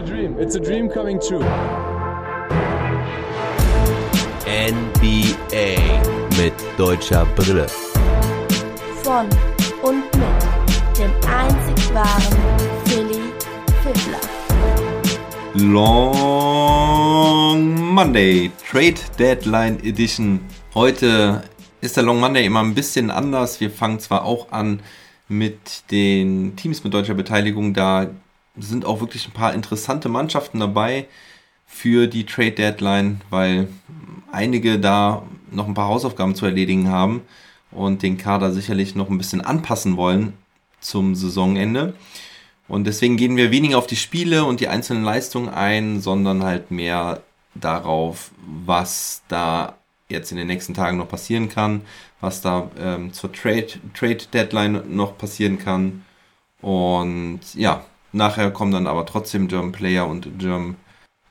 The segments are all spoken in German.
a dream. It's a dream coming true. NBA mit deutscher Brille. Von und mit dem einzig wahren Philly Fiddler. Long Monday, Trade Deadline Edition. Heute ist der Long Monday immer ein bisschen anders. Wir fangen zwar auch an mit den Teams mit deutscher Beteiligung, da sind auch wirklich ein paar interessante Mannschaften dabei für die Trade Deadline, weil einige da noch ein paar Hausaufgaben zu erledigen haben und den Kader sicherlich noch ein bisschen anpassen wollen zum Saisonende. Und deswegen gehen wir weniger auf die Spiele und die einzelnen Leistungen ein, sondern halt mehr darauf, was da jetzt in den nächsten Tagen noch passieren kann, was da ähm, zur Trade, Trade Deadline noch passieren kann. Und ja, nachher kommen dann aber trotzdem German Player und German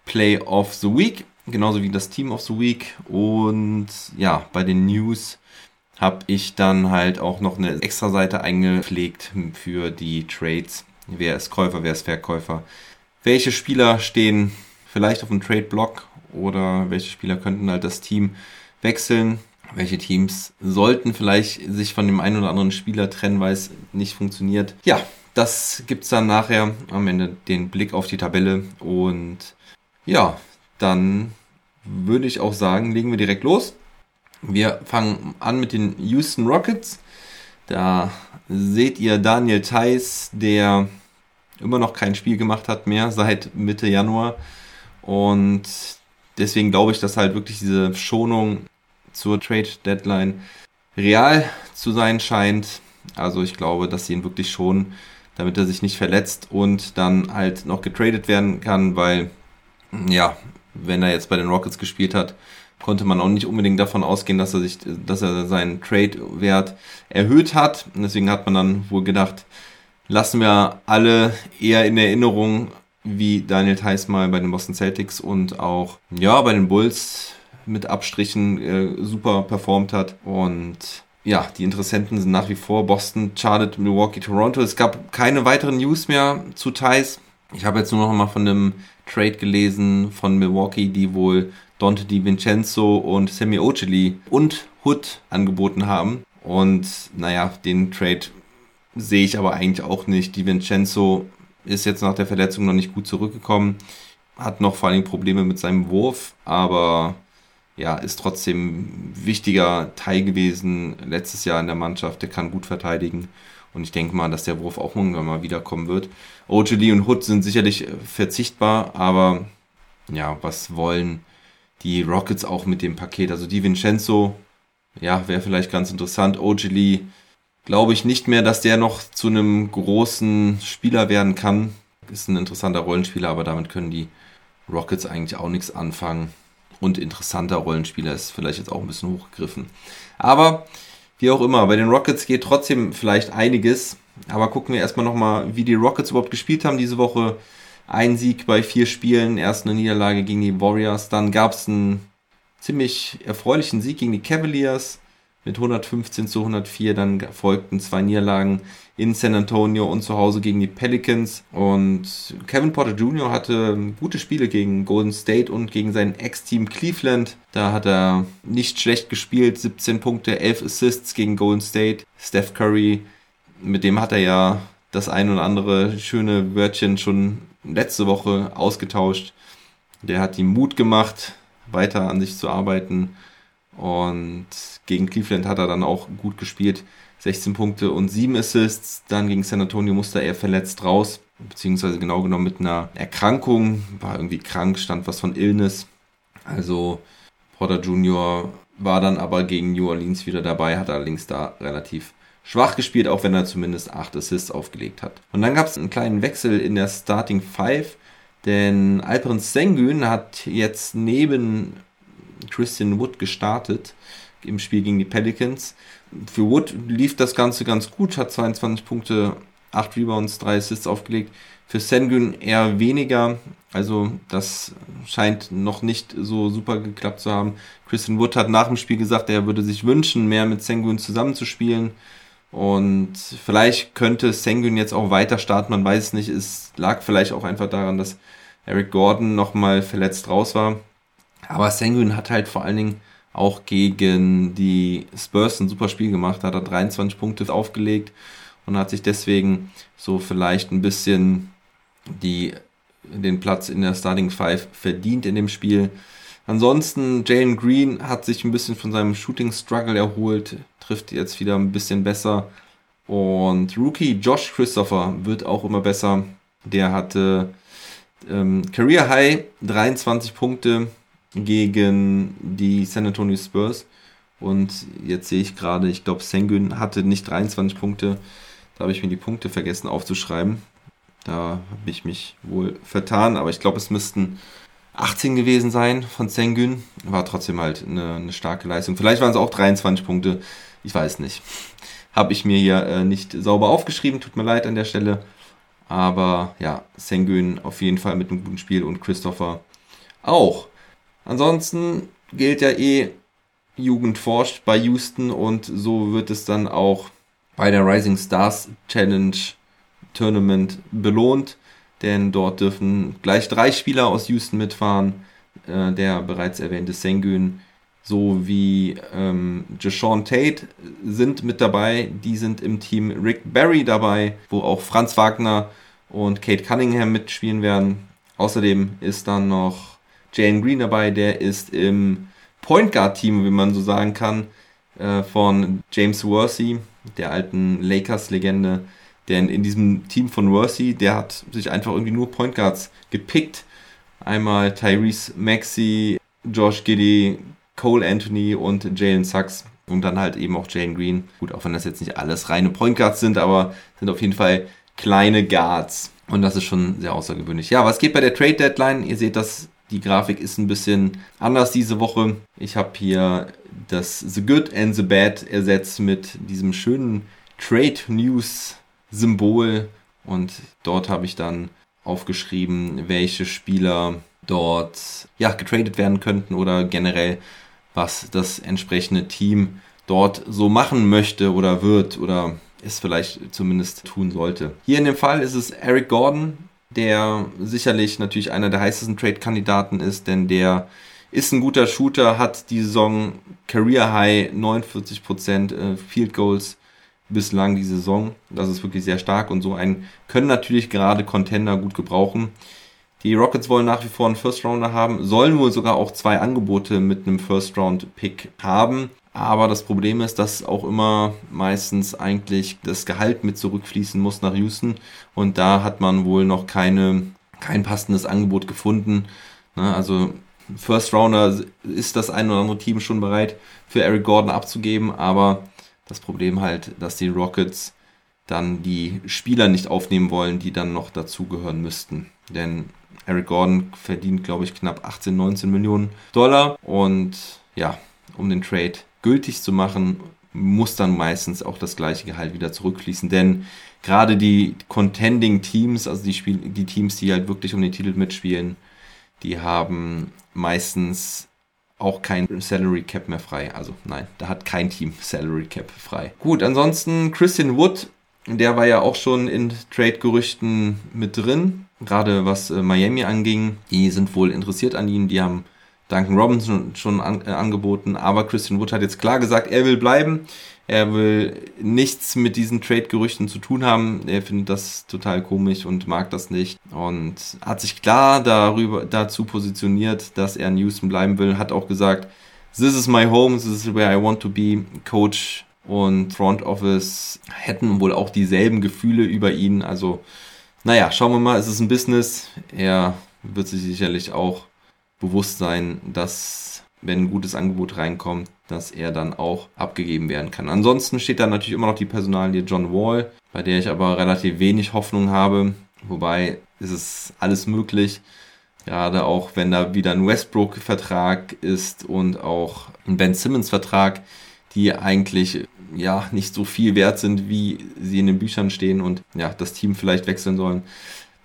Play of the Week, genauso wie das Team of the Week. Und ja, bei den News habe ich dann halt auch noch eine extra Seite eingepflegt für die Trades. Wer ist Käufer, wer ist Verkäufer? Welche Spieler stehen vielleicht auf dem Trade-Block oder welche Spieler könnten halt das Team wechseln? Welche Teams sollten vielleicht sich von dem einen oder anderen Spieler trennen, weil es nicht funktioniert? Ja, das gibt es dann nachher am Ende den Blick auf die Tabelle und ja, dann würde ich auch sagen, legen wir direkt los. Wir fangen an mit den Houston Rockets. Da seht ihr Daniel Theiss, der immer noch kein Spiel gemacht hat mehr seit Mitte Januar. Und deswegen glaube ich, dass halt wirklich diese Schonung zur Trade Deadline real zu sein scheint. Also ich glaube, dass sie ihn wirklich schon, damit er sich nicht verletzt und dann halt noch getradet werden kann, weil ja, wenn er jetzt bei den Rockets gespielt hat, konnte man auch nicht unbedingt davon ausgehen, dass er sich, dass er seinen Trade-Wert erhöht hat. Und deswegen hat man dann wohl gedacht, lassen wir alle eher in Erinnerung, wie Daniel Theiss mal bei den Boston Celtics und auch ja bei den Bulls mit Abstrichen äh, super performt hat. Und ja, die Interessenten sind nach wie vor Boston, Charlotte, Milwaukee, Toronto. Es gab keine weiteren News mehr zu Thais. Ich habe jetzt nur noch mal von einem Trade gelesen von Milwaukee, die wohl Dante DiVincenzo und Sammy Oceli und Hood angeboten haben. Und naja, den Trade sehe ich aber eigentlich auch nicht. DiVincenzo ist jetzt nach der Verletzung noch nicht gut zurückgekommen, hat noch vor allem Probleme mit seinem Wurf, aber ja, ist trotzdem wichtiger Teil gewesen letztes Jahr in der Mannschaft. Der kann gut verteidigen. Und ich denke mal, dass der Wurf auch irgendwann mal wiederkommen wird. Ojali und Hood sind sicherlich verzichtbar, aber ja, was wollen die Rockets auch mit dem Paket? Also die Vincenzo, ja, wäre vielleicht ganz interessant. Ojali, glaube ich nicht mehr, dass der noch zu einem großen Spieler werden kann. Ist ein interessanter Rollenspieler, aber damit können die Rockets eigentlich auch nichts anfangen und interessanter Rollenspieler ist vielleicht jetzt auch ein bisschen hochgegriffen. Aber wie auch immer, bei den Rockets geht trotzdem vielleicht einiges. Aber gucken wir erstmal nochmal, wie die Rockets überhaupt gespielt haben diese Woche. Ein Sieg bei vier Spielen, erst eine Niederlage gegen die Warriors. Dann gab es einen ziemlich erfreulichen Sieg gegen die Cavaliers mit 115 zu 104. Dann folgten zwei Niederlagen in San Antonio und zu Hause gegen die Pelicans. Und Kevin Porter Jr. hatte gute Spiele gegen Golden State und gegen sein Ex-Team Cleveland. Da hat er nicht schlecht gespielt. 17 Punkte, 11 Assists gegen Golden State. Steph Curry, mit dem hat er ja das ein oder andere schöne Wörtchen schon letzte Woche ausgetauscht. Der hat ihm Mut gemacht, weiter an sich zu arbeiten und gegen Cleveland hat er dann auch gut gespielt. 16 Punkte und 7 Assists. Dann gegen San Antonio musste er verletzt raus, beziehungsweise genau genommen mit einer Erkrankung. War irgendwie krank, stand was von Illness. Also Porter Jr. war dann aber gegen New Orleans wieder dabei, hat allerdings da relativ schwach gespielt, auch wenn er zumindest 8 Assists aufgelegt hat. Und dann gab es einen kleinen Wechsel in der Starting 5, denn Alperen Sengun hat jetzt neben Christian Wood gestartet im Spiel gegen die Pelicans. Für Wood lief das Ganze ganz gut, hat 22 Punkte, 8 Rebounds, 3 Assists aufgelegt. Für Sengun eher weniger, also das scheint noch nicht so super geklappt zu haben. Christian Wood hat nach dem Spiel gesagt, er würde sich wünschen, mehr mit Sengun zusammenzuspielen. Und vielleicht könnte Sengun jetzt auch weiter starten, man weiß es nicht. Es lag vielleicht auch einfach daran, dass Eric Gordon nochmal verletzt raus war. Aber Sengun hat halt vor allen Dingen auch gegen die Spurs ein super Spiel gemacht, hat er 23 Punkte aufgelegt und hat sich deswegen so vielleicht ein bisschen die, den Platz in der Starting Five verdient in dem Spiel. Ansonsten, Jalen Green hat sich ein bisschen von seinem Shooting Struggle erholt, trifft jetzt wieder ein bisschen besser. Und Rookie Josh Christopher wird auch immer besser. Der hatte ähm, Career High 23 Punkte gegen die San Antonio Spurs. Und jetzt sehe ich gerade, ich glaube, Sengun hatte nicht 23 Punkte. Da habe ich mir die Punkte vergessen aufzuschreiben. Da habe ich mich wohl vertan, aber ich glaube, es müssten 18 gewesen sein von Sengun. War trotzdem halt eine, eine starke Leistung. Vielleicht waren es auch 23 Punkte. Ich weiß nicht. Habe ich mir hier äh, nicht sauber aufgeschrieben. Tut mir leid an der Stelle. Aber ja, Sengun auf jeden Fall mit einem guten Spiel und Christopher auch. Ansonsten gilt ja eh, Jugend forscht bei Houston und so wird es dann auch bei der Rising Stars Challenge Tournament belohnt, denn dort dürfen gleich drei Spieler aus Houston mitfahren. Äh, der bereits erwähnte Sengun sowie ähm, Jashawn Tate sind mit dabei. Die sind im Team Rick Barry dabei, wo auch Franz Wagner und Kate Cunningham mitspielen werden. Außerdem ist dann noch Jane Green dabei, der ist im Point Guard Team, wie man so sagen kann, äh, von James Worthy, der alten Lakers-Legende. Denn in diesem Team von Worthy, der hat sich einfach irgendwie nur Point Guards gepickt. Einmal Tyrese Maxey, Josh Giddy, Cole Anthony und Jalen Sachs. Und dann halt eben auch Jane Green. Gut, auch wenn das jetzt nicht alles reine Point Guards sind, aber sind auf jeden Fall kleine Guards. Und das ist schon sehr außergewöhnlich. Ja, was geht bei der Trade Deadline? Ihr seht das die Grafik ist ein bisschen anders diese Woche. Ich habe hier das The Good and the Bad ersetzt mit diesem schönen Trade News Symbol und dort habe ich dann aufgeschrieben, welche Spieler dort ja getradet werden könnten oder generell was das entsprechende Team dort so machen möchte oder wird oder es vielleicht zumindest tun sollte. Hier in dem Fall ist es Eric Gordon, der sicherlich natürlich einer der heißesten Trade-Kandidaten ist, denn der ist ein guter Shooter, hat die Saison Career High 49% äh, Field Goals bislang die Saison. Das ist wirklich sehr stark und so einen können natürlich gerade Contender gut gebrauchen. Die Rockets wollen nach wie vor einen First Rounder haben, sollen wohl sogar auch zwei Angebote mit einem First Round Pick haben. Aber das Problem ist, dass auch immer meistens eigentlich das Gehalt mit zurückfließen muss nach Houston. Und da hat man wohl noch keine, kein passendes Angebot gefunden. Ne, also First Rounder ist das ein oder andere Team schon bereit für Eric Gordon abzugeben, aber das Problem halt, dass die Rockets dann die Spieler nicht aufnehmen wollen, die dann noch dazugehören müssten. Denn Eric Gordon verdient, glaube ich, knapp 18, 19 Millionen Dollar und ja, um den Trade gültig zu machen, muss dann meistens auch das gleiche Gehalt wieder zurückfließen. Denn gerade die Contending Teams, also die, Spiel die Teams, die halt wirklich um den Titel mitspielen, die haben meistens auch kein Salary Cap mehr frei. Also nein, da hat kein Team Salary Cap frei. Gut, ansonsten Christian Wood, der war ja auch schon in Trade-Gerüchten mit drin, gerade was äh, Miami anging. Die sind wohl interessiert an ihm, die haben Duncan Robinson schon an, äh, angeboten, aber Christian Wood hat jetzt klar gesagt, er will bleiben. Er will nichts mit diesen Trade-Gerüchten zu tun haben. Er findet das total komisch und mag das nicht. Und hat sich klar darüber, dazu positioniert, dass er in Houston bleiben will. Hat auch gesagt, this is my home, this is where I want to be. Coach und Front Office hätten wohl auch dieselben Gefühle über ihn. Also, naja, schauen wir mal, es ist ein Business. Er wird sich sicherlich auch bewusst sein, dass wenn ein gutes Angebot reinkommt, dass er dann auch abgegeben werden kann. Ansonsten steht da natürlich immer noch die Personalie John Wall, bei der ich aber relativ wenig Hoffnung habe. Wobei ist es alles möglich. Gerade auch wenn da wieder ein Westbrook-Vertrag ist und auch ein Ben Simmons-Vertrag, die eigentlich ja nicht so viel wert sind, wie sie in den Büchern stehen und ja, das Team vielleicht wechseln sollen.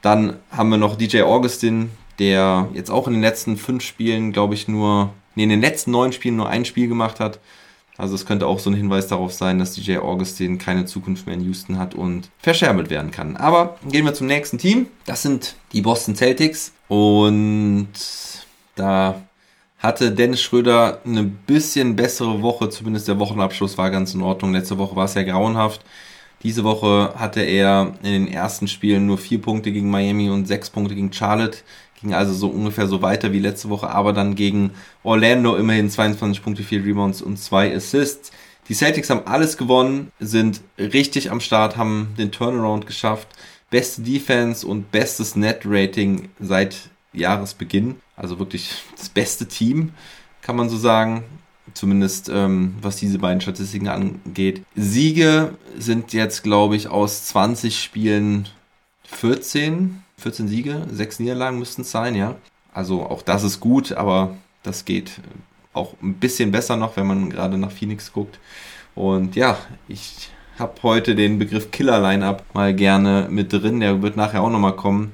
Dann haben wir noch DJ Augustin, der jetzt auch in den letzten fünf Spielen, glaube ich, nur, nee, in den letzten neun Spielen nur ein Spiel gemacht hat. Also es könnte auch so ein Hinweis darauf sein, dass DJ Augustin keine Zukunft mehr in Houston hat und verscherbelt werden kann. Aber gehen wir zum nächsten Team. Das sind die Boston Celtics. Und da hatte Dennis Schröder eine bisschen bessere Woche, zumindest der Wochenabschluss war ganz in Ordnung. Letzte Woche war es ja grauenhaft. Diese Woche hatte er in den ersten Spielen nur vier Punkte gegen Miami und sechs Punkte gegen Charlotte. Ging also so ungefähr so weiter wie letzte Woche, aber dann gegen Orlando immerhin 22 Punkte, 4 Rebounds und 2 Assists. Die Celtics haben alles gewonnen, sind richtig am Start, haben den Turnaround geschafft. Beste Defense und bestes Net-Rating seit Jahresbeginn. Also wirklich das beste Team, kann man so sagen. Zumindest ähm, was diese beiden Statistiken angeht. Siege sind jetzt, glaube ich, aus 20 Spielen 14. 14 Siege, 6 Niederlagen müssten es sein, ja. Also auch das ist gut, aber das geht auch ein bisschen besser noch, wenn man gerade nach Phoenix guckt. Und ja, ich habe heute den Begriff Killer Lineup mal gerne mit drin. Der wird nachher auch nochmal kommen.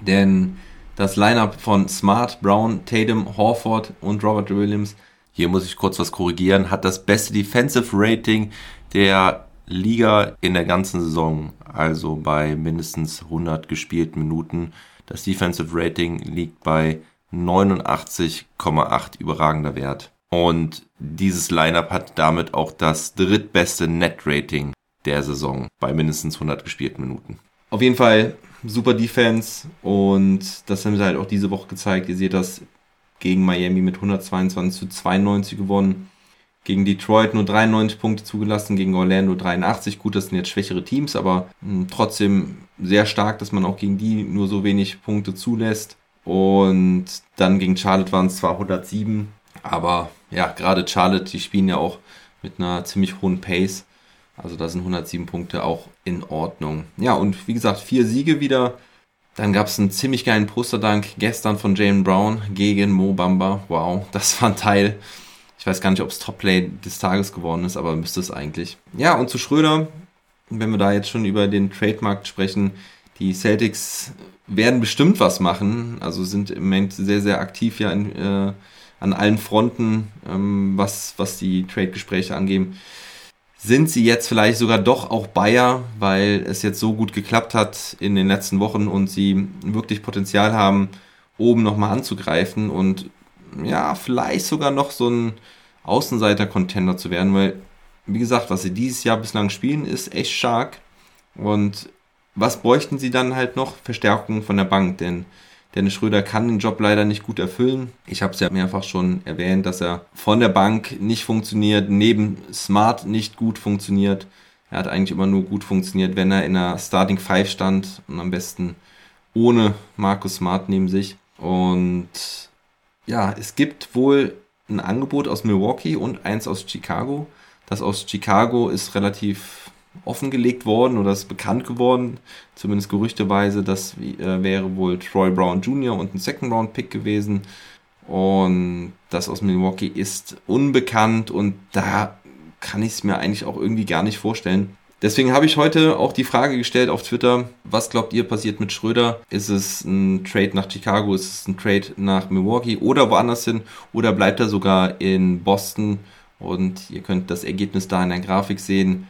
Denn das Lineup von Smart, Brown, Tatum, Horford und Robert Williams, hier muss ich kurz was korrigieren, hat das beste Defensive Rating der Liga in der ganzen Saison. Also bei mindestens 100 gespielten Minuten. Das Defensive Rating liegt bei 89,8 überragender Wert. Und dieses Lineup hat damit auch das drittbeste Net-Rating der Saison bei mindestens 100 gespielten Minuten. Auf jeden Fall super Defense und das haben sie halt auch diese Woche gezeigt. Ihr seht das gegen Miami mit 122 zu 92 gewonnen. Gegen Detroit nur 93 Punkte zugelassen, gegen Orlando 83. Gut, das sind jetzt schwächere Teams, aber hm, trotzdem sehr stark, dass man auch gegen die nur so wenig Punkte zulässt. Und dann gegen Charlotte waren es zwar 107, aber ja, gerade Charlotte, die spielen ja auch mit einer ziemlich hohen Pace. Also da sind 107 Punkte auch in Ordnung. Ja, und wie gesagt, vier Siege wieder. Dann gab es einen ziemlich geilen Posterdank gestern von Jalen Brown gegen Mo Bamba. Wow, das war ein Teil. Ich weiß gar nicht, ob es Topplay des Tages geworden ist, aber müsste es eigentlich. Ja, und zu Schröder, wenn wir da jetzt schon über den Trademark sprechen, die Celtics werden bestimmt was machen. Also sind im Moment sehr, sehr aktiv ja in, äh, an allen Fronten, ähm, was, was die Trade-Gespräche angehen. Sind sie jetzt vielleicht sogar doch auch Bayer, weil es jetzt so gut geklappt hat in den letzten Wochen und sie wirklich Potenzial haben, oben nochmal anzugreifen und ja, vielleicht sogar noch so ein Außenseiter-Contender zu werden, weil, wie gesagt, was sie dieses Jahr bislang spielen, ist echt stark. Und was bräuchten sie dann halt noch? Verstärkung von der Bank, denn Dennis Schröder kann den Job leider nicht gut erfüllen. Ich habe es ja mehrfach schon erwähnt, dass er von der Bank nicht funktioniert, neben Smart nicht gut funktioniert. Er hat eigentlich immer nur gut funktioniert, wenn er in der Starting Five stand und am besten ohne Markus Smart neben sich. Und ja, es gibt wohl ein Angebot aus Milwaukee und eins aus Chicago. Das aus Chicago ist relativ offengelegt worden oder ist bekannt geworden, zumindest gerüchteweise. Das äh, wäre wohl Troy Brown Jr. und ein Second Round Pick gewesen. Und das aus Milwaukee ist unbekannt und da kann ich es mir eigentlich auch irgendwie gar nicht vorstellen. Deswegen habe ich heute auch die Frage gestellt auf Twitter, was glaubt ihr passiert mit Schröder? Ist es ein Trade nach Chicago, ist es ein Trade nach Milwaukee oder woanders hin oder bleibt er sogar in Boston? Und ihr könnt das Ergebnis da in der Grafik sehen.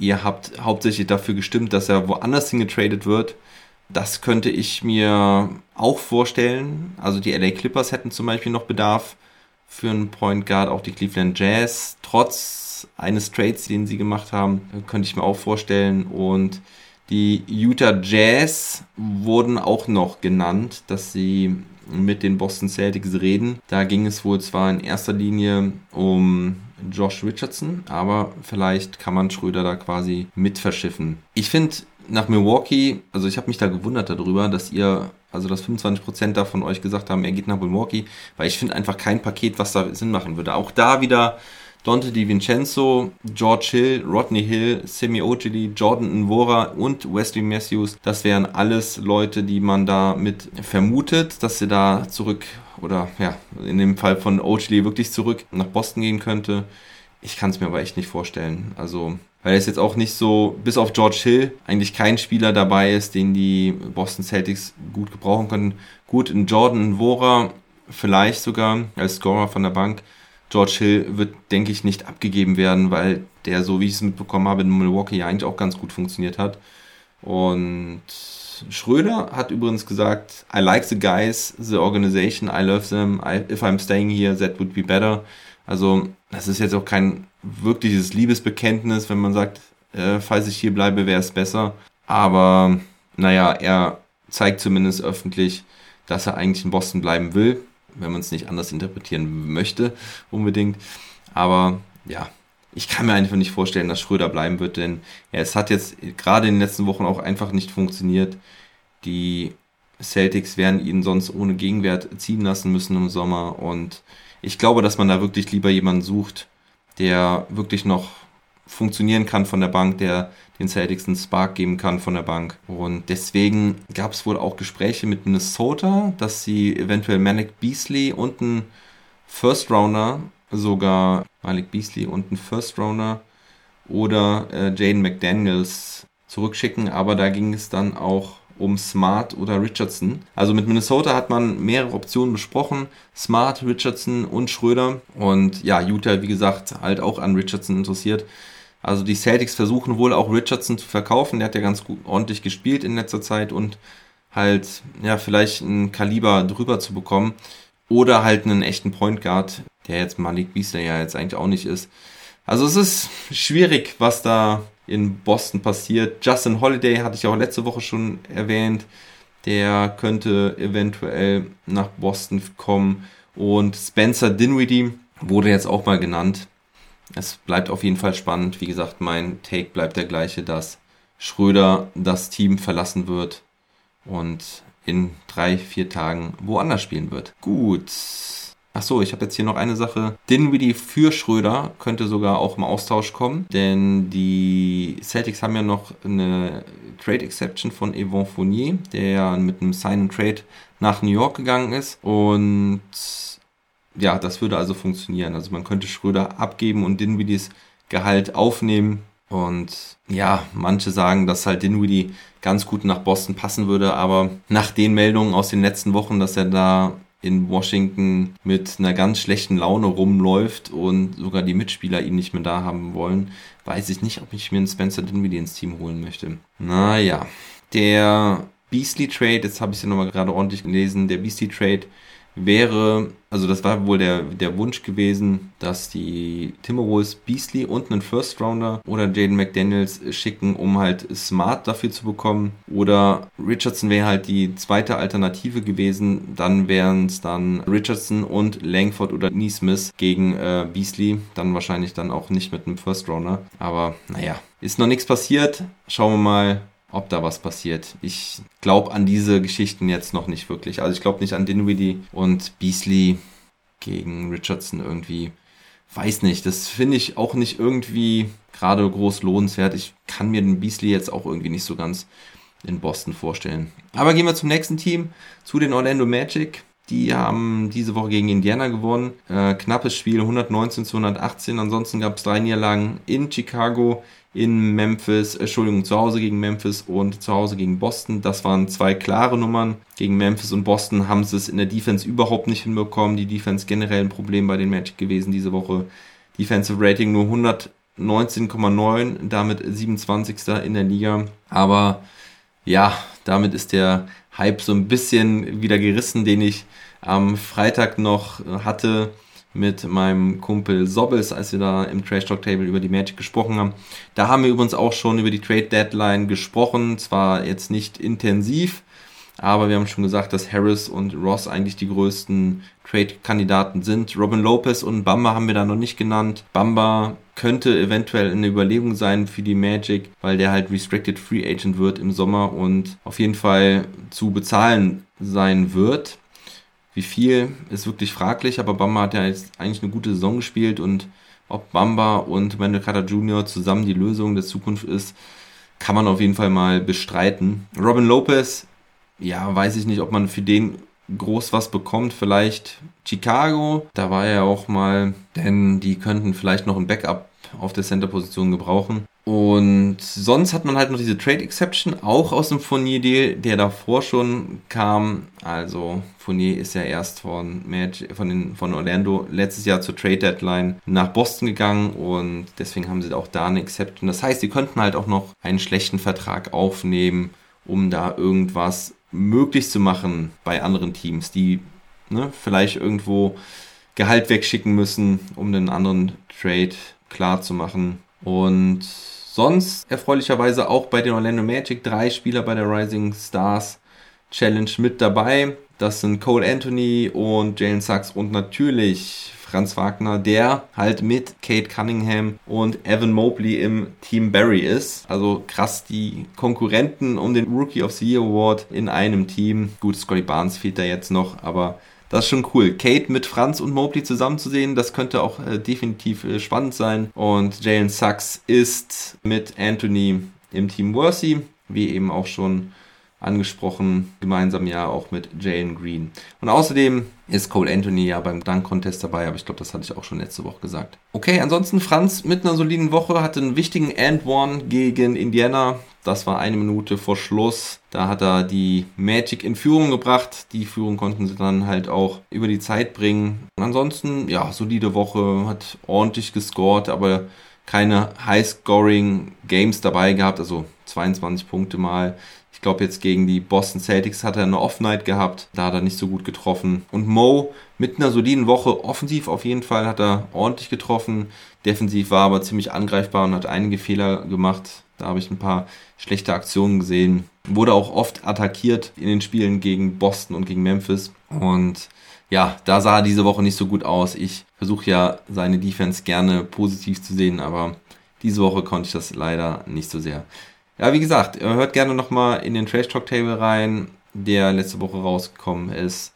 Ihr habt hauptsächlich dafür gestimmt, dass er woanders hingetradet wird. Das könnte ich mir auch vorstellen. Also die LA Clippers hätten zum Beispiel noch Bedarf für einen Point Guard, auch die Cleveland Jazz. Trotz eines Trades, den sie gemacht haben, könnte ich mir auch vorstellen. Und die Utah Jazz wurden auch noch genannt, dass sie mit den Boston Celtics reden. Da ging es wohl zwar in erster Linie um Josh Richardson, aber vielleicht kann man Schröder da quasi mit verschiffen. Ich finde nach Milwaukee, also ich habe mich da gewundert darüber, dass ihr, also dass 25% davon euch gesagt haben, er geht nach Milwaukee, weil ich finde einfach kein Paket, was da Sinn machen würde. Auch da wieder Dante DiVincenzo, George Hill, Rodney Hill, Semi Ojili, Jordan Nwora und Wesley Matthews. Das wären alles Leute, die man da mit vermutet, dass sie da zurück oder ja, in dem Fall von Ojili wirklich zurück nach Boston gehen könnte. Ich kann es mir aber echt nicht vorstellen. Also, weil es jetzt auch nicht so, bis auf George Hill, eigentlich kein Spieler dabei ist, den die Boston Celtics gut gebrauchen können. Gut, in Jordan Nwora vielleicht sogar als Scorer von der Bank George Hill wird, denke ich, nicht abgegeben werden, weil der, so wie ich es mitbekommen habe, in Milwaukee ja eigentlich auch ganz gut funktioniert hat. Und Schröder hat übrigens gesagt, I like the guys, the organization, I love them, I, if I'm staying here, that would be better. Also das ist jetzt auch kein wirkliches Liebesbekenntnis, wenn man sagt, äh, falls ich hier bleibe, wäre es besser. Aber naja, er zeigt zumindest öffentlich, dass er eigentlich in Boston bleiben will, wenn man es nicht anders interpretieren möchte, unbedingt. Aber ja, ich kann mir einfach nicht vorstellen, dass Schröder bleiben wird, denn ja, es hat jetzt gerade in den letzten Wochen auch einfach nicht funktioniert. Die Celtics werden ihn sonst ohne Gegenwert ziehen lassen müssen im Sommer und ich glaube, dass man da wirklich lieber jemanden sucht, der wirklich noch funktionieren kann von der Bank, der den Celtics einen Spark geben kann von der Bank. Und deswegen gab es wohl auch Gespräche mit Minnesota, dass sie eventuell Manic Beasley und einen First Rounder, sogar Malik Beasley und einen First Rounder oder äh, Jaden McDaniels zurückschicken. Aber da ging es dann auch um Smart oder Richardson. Also mit Minnesota hat man mehrere Optionen besprochen. Smart, Richardson und Schröder. Und ja, Utah, wie gesagt, halt auch an Richardson interessiert. Also die Celtics versuchen wohl auch Richardson zu verkaufen. Der hat ja ganz gut ordentlich gespielt in letzter Zeit und halt, ja, vielleicht ein Kaliber drüber zu bekommen. Oder halt einen echten Point Guard, der jetzt Malik Beasley ja jetzt eigentlich auch nicht ist. Also es ist schwierig, was da in Boston passiert. Justin Holiday hatte ich auch letzte Woche schon erwähnt. Der könnte eventuell nach Boston kommen. Und Spencer Dinwiddie wurde jetzt auch mal genannt. Es bleibt auf jeden Fall spannend. Wie gesagt, mein Take bleibt der gleiche, dass Schröder das Team verlassen wird und in drei, vier Tagen woanders spielen wird. Gut. Ach so, ich habe jetzt hier noch eine Sache. Dinwiddie für Schröder könnte sogar auch im Austausch kommen, denn die Celtics haben ja noch eine Trade Exception von Yvon Fournier, der mit einem Sign and Trade nach New York gegangen ist und ja, das würde also funktionieren. Also man könnte Schröder abgeben und Dinwiddie's Gehalt aufnehmen. Und ja, manche sagen, dass halt Dinwiddie ganz gut nach Boston passen würde, aber nach den Meldungen aus den letzten Wochen, dass er da in Washington mit einer ganz schlechten Laune rumläuft und sogar die Mitspieler ihn nicht mehr da haben wollen, weiß ich nicht, ob ich mir einen Spencer Dinwiddie ins Team holen möchte. Naja, der Beastly Trade, jetzt habe ich es ja nochmal gerade ordentlich gelesen, der Beastly Trade wäre, also das war wohl der, der Wunsch gewesen, dass die Timberwolves Beasley und einen First Rounder oder Jaden McDaniels schicken, um halt Smart dafür zu bekommen. Oder Richardson wäre halt die zweite Alternative gewesen. Dann wären es dann Richardson und Langford oder Neesmith gegen äh, Beasley. Dann wahrscheinlich dann auch nicht mit einem First Rounder. Aber naja, ist noch nichts passiert. Schauen wir mal, ob da was passiert. Ich glaube an diese Geschichten jetzt noch nicht wirklich. Also ich glaube nicht an Dinwiddie und Beasley gegen Richardson irgendwie. Weiß nicht, das finde ich auch nicht irgendwie gerade groß lohnenswert. Ich kann mir den Beasley jetzt auch irgendwie nicht so ganz in Boston vorstellen. Aber gehen wir zum nächsten Team, zu den Orlando Magic. Die haben diese Woche gegen Indiana gewonnen. Äh, knappes Spiel, 119 zu 118. Ansonsten gab es drei Niederlagen in Chicago, in Memphis, Entschuldigung, zu Hause gegen Memphis und zu Hause gegen Boston. Das waren zwei klare Nummern. Gegen Memphis und Boston haben sie es in der Defense überhaupt nicht hinbekommen. Die Defense generell ein Problem bei den Magic gewesen diese Woche. Defensive Rating nur 119,9, damit 27. in der Liga. Aber ja, damit ist der Hype so ein bisschen wieder gerissen, den ich am Freitag noch hatte mit meinem Kumpel Sobbels, als wir da im Trash Talk Table über die Magic gesprochen haben. Da haben wir übrigens auch schon über die Trade Deadline gesprochen, zwar jetzt nicht intensiv, aber wir haben schon gesagt, dass Harris und Ross eigentlich die größten Trade-Kandidaten sind. Robin Lopez und Bamba haben wir da noch nicht genannt. Bamba könnte eventuell eine Überlegung sein für die Magic, weil der halt Restricted Free Agent wird im Sommer und auf jeden Fall zu bezahlen sein wird. Wie viel ist wirklich fraglich, aber Bamba hat ja jetzt eigentlich eine gute Saison gespielt und ob Bamba und Wendell Carter Jr. zusammen die Lösung der Zukunft ist, kann man auf jeden Fall mal bestreiten. Robin Lopez, ja, weiß ich nicht, ob man für den groß was bekommt. Vielleicht Chicago, da war er auch mal, denn die könnten vielleicht noch ein Backup auf der Center-Position gebrauchen. Und sonst hat man halt noch diese Trade Exception, auch aus dem Fournier-Deal, der davor schon kam. Also Fournier ist ja erst von, Magic, von, den, von Orlando letztes Jahr zur Trade Deadline nach Boston gegangen und deswegen haben sie auch da eine Exception. Das heißt, sie könnten halt auch noch einen schlechten Vertrag aufnehmen, um da irgendwas möglich zu machen bei anderen Teams, die ne, vielleicht irgendwo Gehalt wegschicken müssen, um den anderen Trade klar zu machen. Und sonst erfreulicherweise auch bei den Orlando Magic drei Spieler bei der Rising Stars Challenge mit dabei. Das sind Cole Anthony und Jalen Sachs und natürlich Franz Wagner, der halt mit Kate Cunningham und Evan Mobley im Team Barry ist. Also krass, die Konkurrenten um den Rookie of the Year Award in einem Team. Gut, Scotty Barnes fehlt da jetzt noch, aber das ist schon cool. Kate mit Franz und Mobley zusammenzusehen, das könnte auch äh, definitiv äh, spannend sein. Und Jalen Sachs ist mit Anthony im Team Worthy, wie eben auch schon angesprochen, gemeinsam ja auch mit Jalen Green. Und außerdem ist Cole Anthony ja beim Dunk Contest dabei, aber ich glaube, das hatte ich auch schon letzte Woche gesagt. Okay, ansonsten Franz mit einer soliden Woche hatte einen wichtigen And One gegen Indiana. Das war eine Minute vor Schluss. Da hat er die Magic in Führung gebracht. Die Führung konnten sie dann halt auch über die Zeit bringen. Und ansonsten, ja, solide Woche, hat ordentlich gescored, aber keine High-Scoring Games dabei gehabt, also 22 Punkte mal. Ich glaube, jetzt gegen die Boston Celtics hat er eine Off-Night gehabt. Da hat er nicht so gut getroffen. Und Mo mit einer soliden Woche, offensiv auf jeden Fall, hat er ordentlich getroffen. Defensiv war aber ziemlich angreifbar und hat einige Fehler gemacht. Da habe ich ein paar schlechte Aktionen gesehen. Wurde auch oft attackiert in den Spielen gegen Boston und gegen Memphis. Und ja, da sah er diese Woche nicht so gut aus. Ich versuche ja seine Defense gerne positiv zu sehen, aber diese Woche konnte ich das leider nicht so sehr. Ja, wie gesagt, hört gerne nochmal in den Trash Talk Table rein, der letzte Woche rausgekommen ist,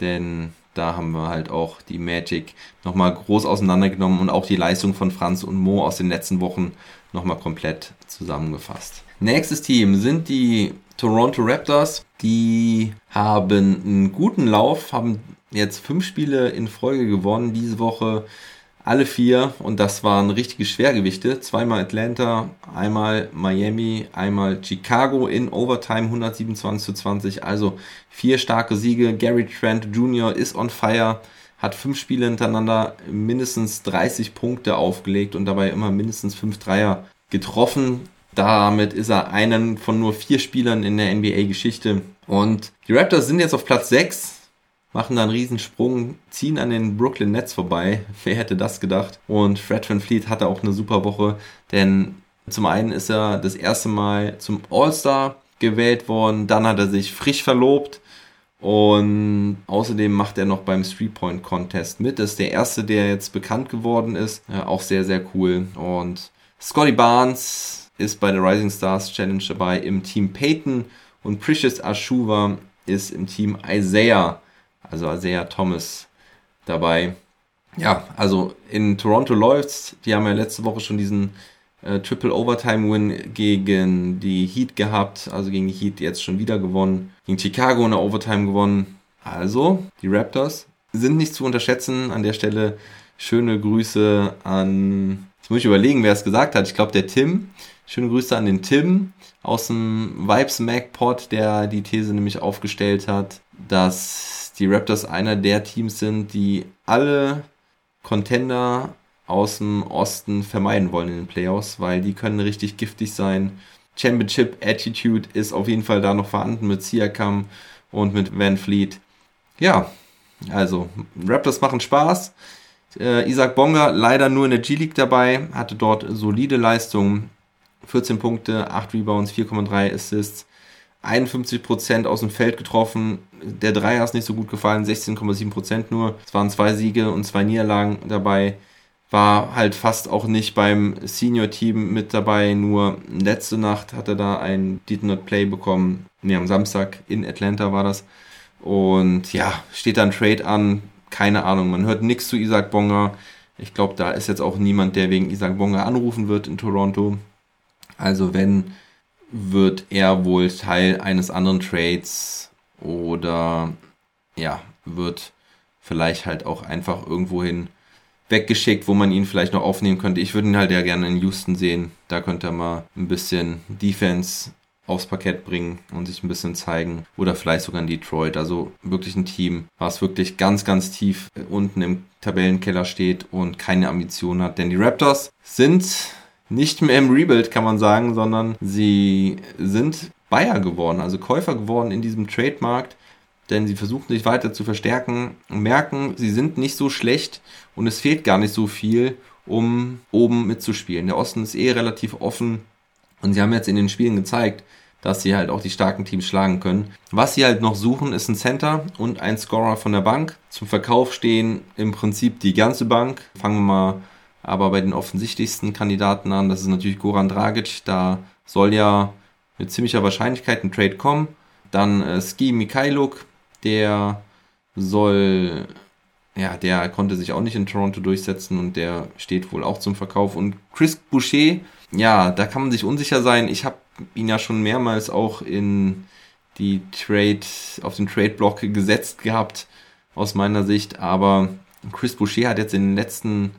denn da haben wir halt auch die Magic nochmal groß auseinandergenommen und auch die Leistung von Franz und Mo aus den letzten Wochen nochmal komplett zusammengefasst. Nächstes Team sind die Toronto Raptors. Die haben einen guten Lauf, haben jetzt fünf Spiele in Folge gewonnen diese Woche alle vier und das waren richtige Schwergewichte. Zweimal Atlanta, einmal Miami, einmal Chicago in Overtime 127 zu 20. Also vier starke Siege. Gary Trent Jr. ist on fire, hat fünf Spiele hintereinander mindestens 30 Punkte aufgelegt und dabei immer mindestens fünf Dreier getroffen. Damit ist er einen von nur vier Spielern in der NBA-Geschichte. Und die Raptors sind jetzt auf Platz 6 machen da einen Riesensprung, ziehen an den Brooklyn Nets vorbei. Wer hätte das gedacht? Und Fred Van Fleet hatte auch eine super Woche, denn zum einen ist er das erste Mal zum All-Star gewählt worden, dann hat er sich frisch verlobt und außerdem macht er noch beim Three-Point-Contest mit. Das ist der erste, der jetzt bekannt geworden ist. Ja, auch sehr, sehr cool. Und Scotty Barnes ist bei der Rising Stars Challenge dabei im Team Peyton und Precious Ashuva ist im Team Isaiah also Isaiah Thomas dabei. Ja, also in Toronto läuft's. Die haben ja letzte Woche schon diesen äh, Triple Overtime Win gegen die Heat gehabt, also gegen die Heat jetzt schon wieder gewonnen, gegen Chicago in der Overtime gewonnen. Also, die Raptors sind nicht zu unterschätzen. An der Stelle schöne Grüße an, jetzt muss ich überlegen, wer es gesagt hat. Ich glaube, der Tim. Schöne Grüße an den Tim aus dem Vibes Mac Pod, der die These nämlich aufgestellt hat, dass die Raptors einer der Teams sind, die alle Contender aus dem Osten vermeiden wollen in den Playoffs, weil die können richtig giftig sein. Championship Attitude ist auf jeden Fall da noch vorhanden mit Siakam und mit Van Fleet. Ja, also Raptors machen Spaß. Äh, Isaac Bonga leider nur in der G-League dabei, hatte dort solide Leistungen. 14 Punkte, 8 Rebounds, 4,3 Assists. 51% aus dem Feld getroffen. Der Dreier ist nicht so gut gefallen, 16,7% nur. Es waren zwei Siege und zwei Niederlagen dabei. War halt fast auch nicht beim Senior-Team mit dabei. Nur letzte Nacht hat er da ein Did Not Play bekommen. Ne, am Samstag in Atlanta war das. Und ja, steht da ein Trade an. Keine Ahnung, man hört nichts zu Isaac Bonga. Ich glaube, da ist jetzt auch niemand, der wegen Isaac Bonga anrufen wird in Toronto. Also wenn wird er wohl Teil eines anderen Trades oder ja, wird vielleicht halt auch einfach irgendwohin weggeschickt, wo man ihn vielleicht noch aufnehmen könnte. Ich würde ihn halt ja gerne in Houston sehen. Da könnte er mal ein bisschen Defense aufs Parkett bringen und sich ein bisschen zeigen. Oder vielleicht sogar in Detroit. Also wirklich ein Team, was wirklich ganz, ganz tief unten im Tabellenkeller steht und keine Ambitionen hat. Denn die Raptors sind nicht mehr im Rebuild, kann man sagen, sondern sie sind Buyer geworden, also Käufer geworden in diesem Trademarkt, denn sie versuchen sich weiter zu verstärken, merken, sie sind nicht so schlecht und es fehlt gar nicht so viel, um oben mitzuspielen. Der Osten ist eh relativ offen und sie haben jetzt in den Spielen gezeigt, dass sie halt auch die starken Teams schlagen können. Was sie halt noch suchen, ist ein Center und ein Scorer von der Bank. Zum Verkauf stehen im Prinzip die ganze Bank. Fangen wir mal aber bei den offensichtlichsten Kandidaten an. Das ist natürlich Goran Dragic. Da soll ja mit ziemlicher Wahrscheinlichkeit ein Trade kommen. Dann äh, Ski Mikhailuk, der soll, ja, der konnte sich auch nicht in Toronto durchsetzen und der steht wohl auch zum Verkauf. Und Chris Boucher, ja, da kann man sich unsicher sein. Ich habe ihn ja schon mehrmals auch in die Trade, auf den Trade-Block gesetzt gehabt, aus meiner Sicht. Aber Chris Boucher hat jetzt in den letzten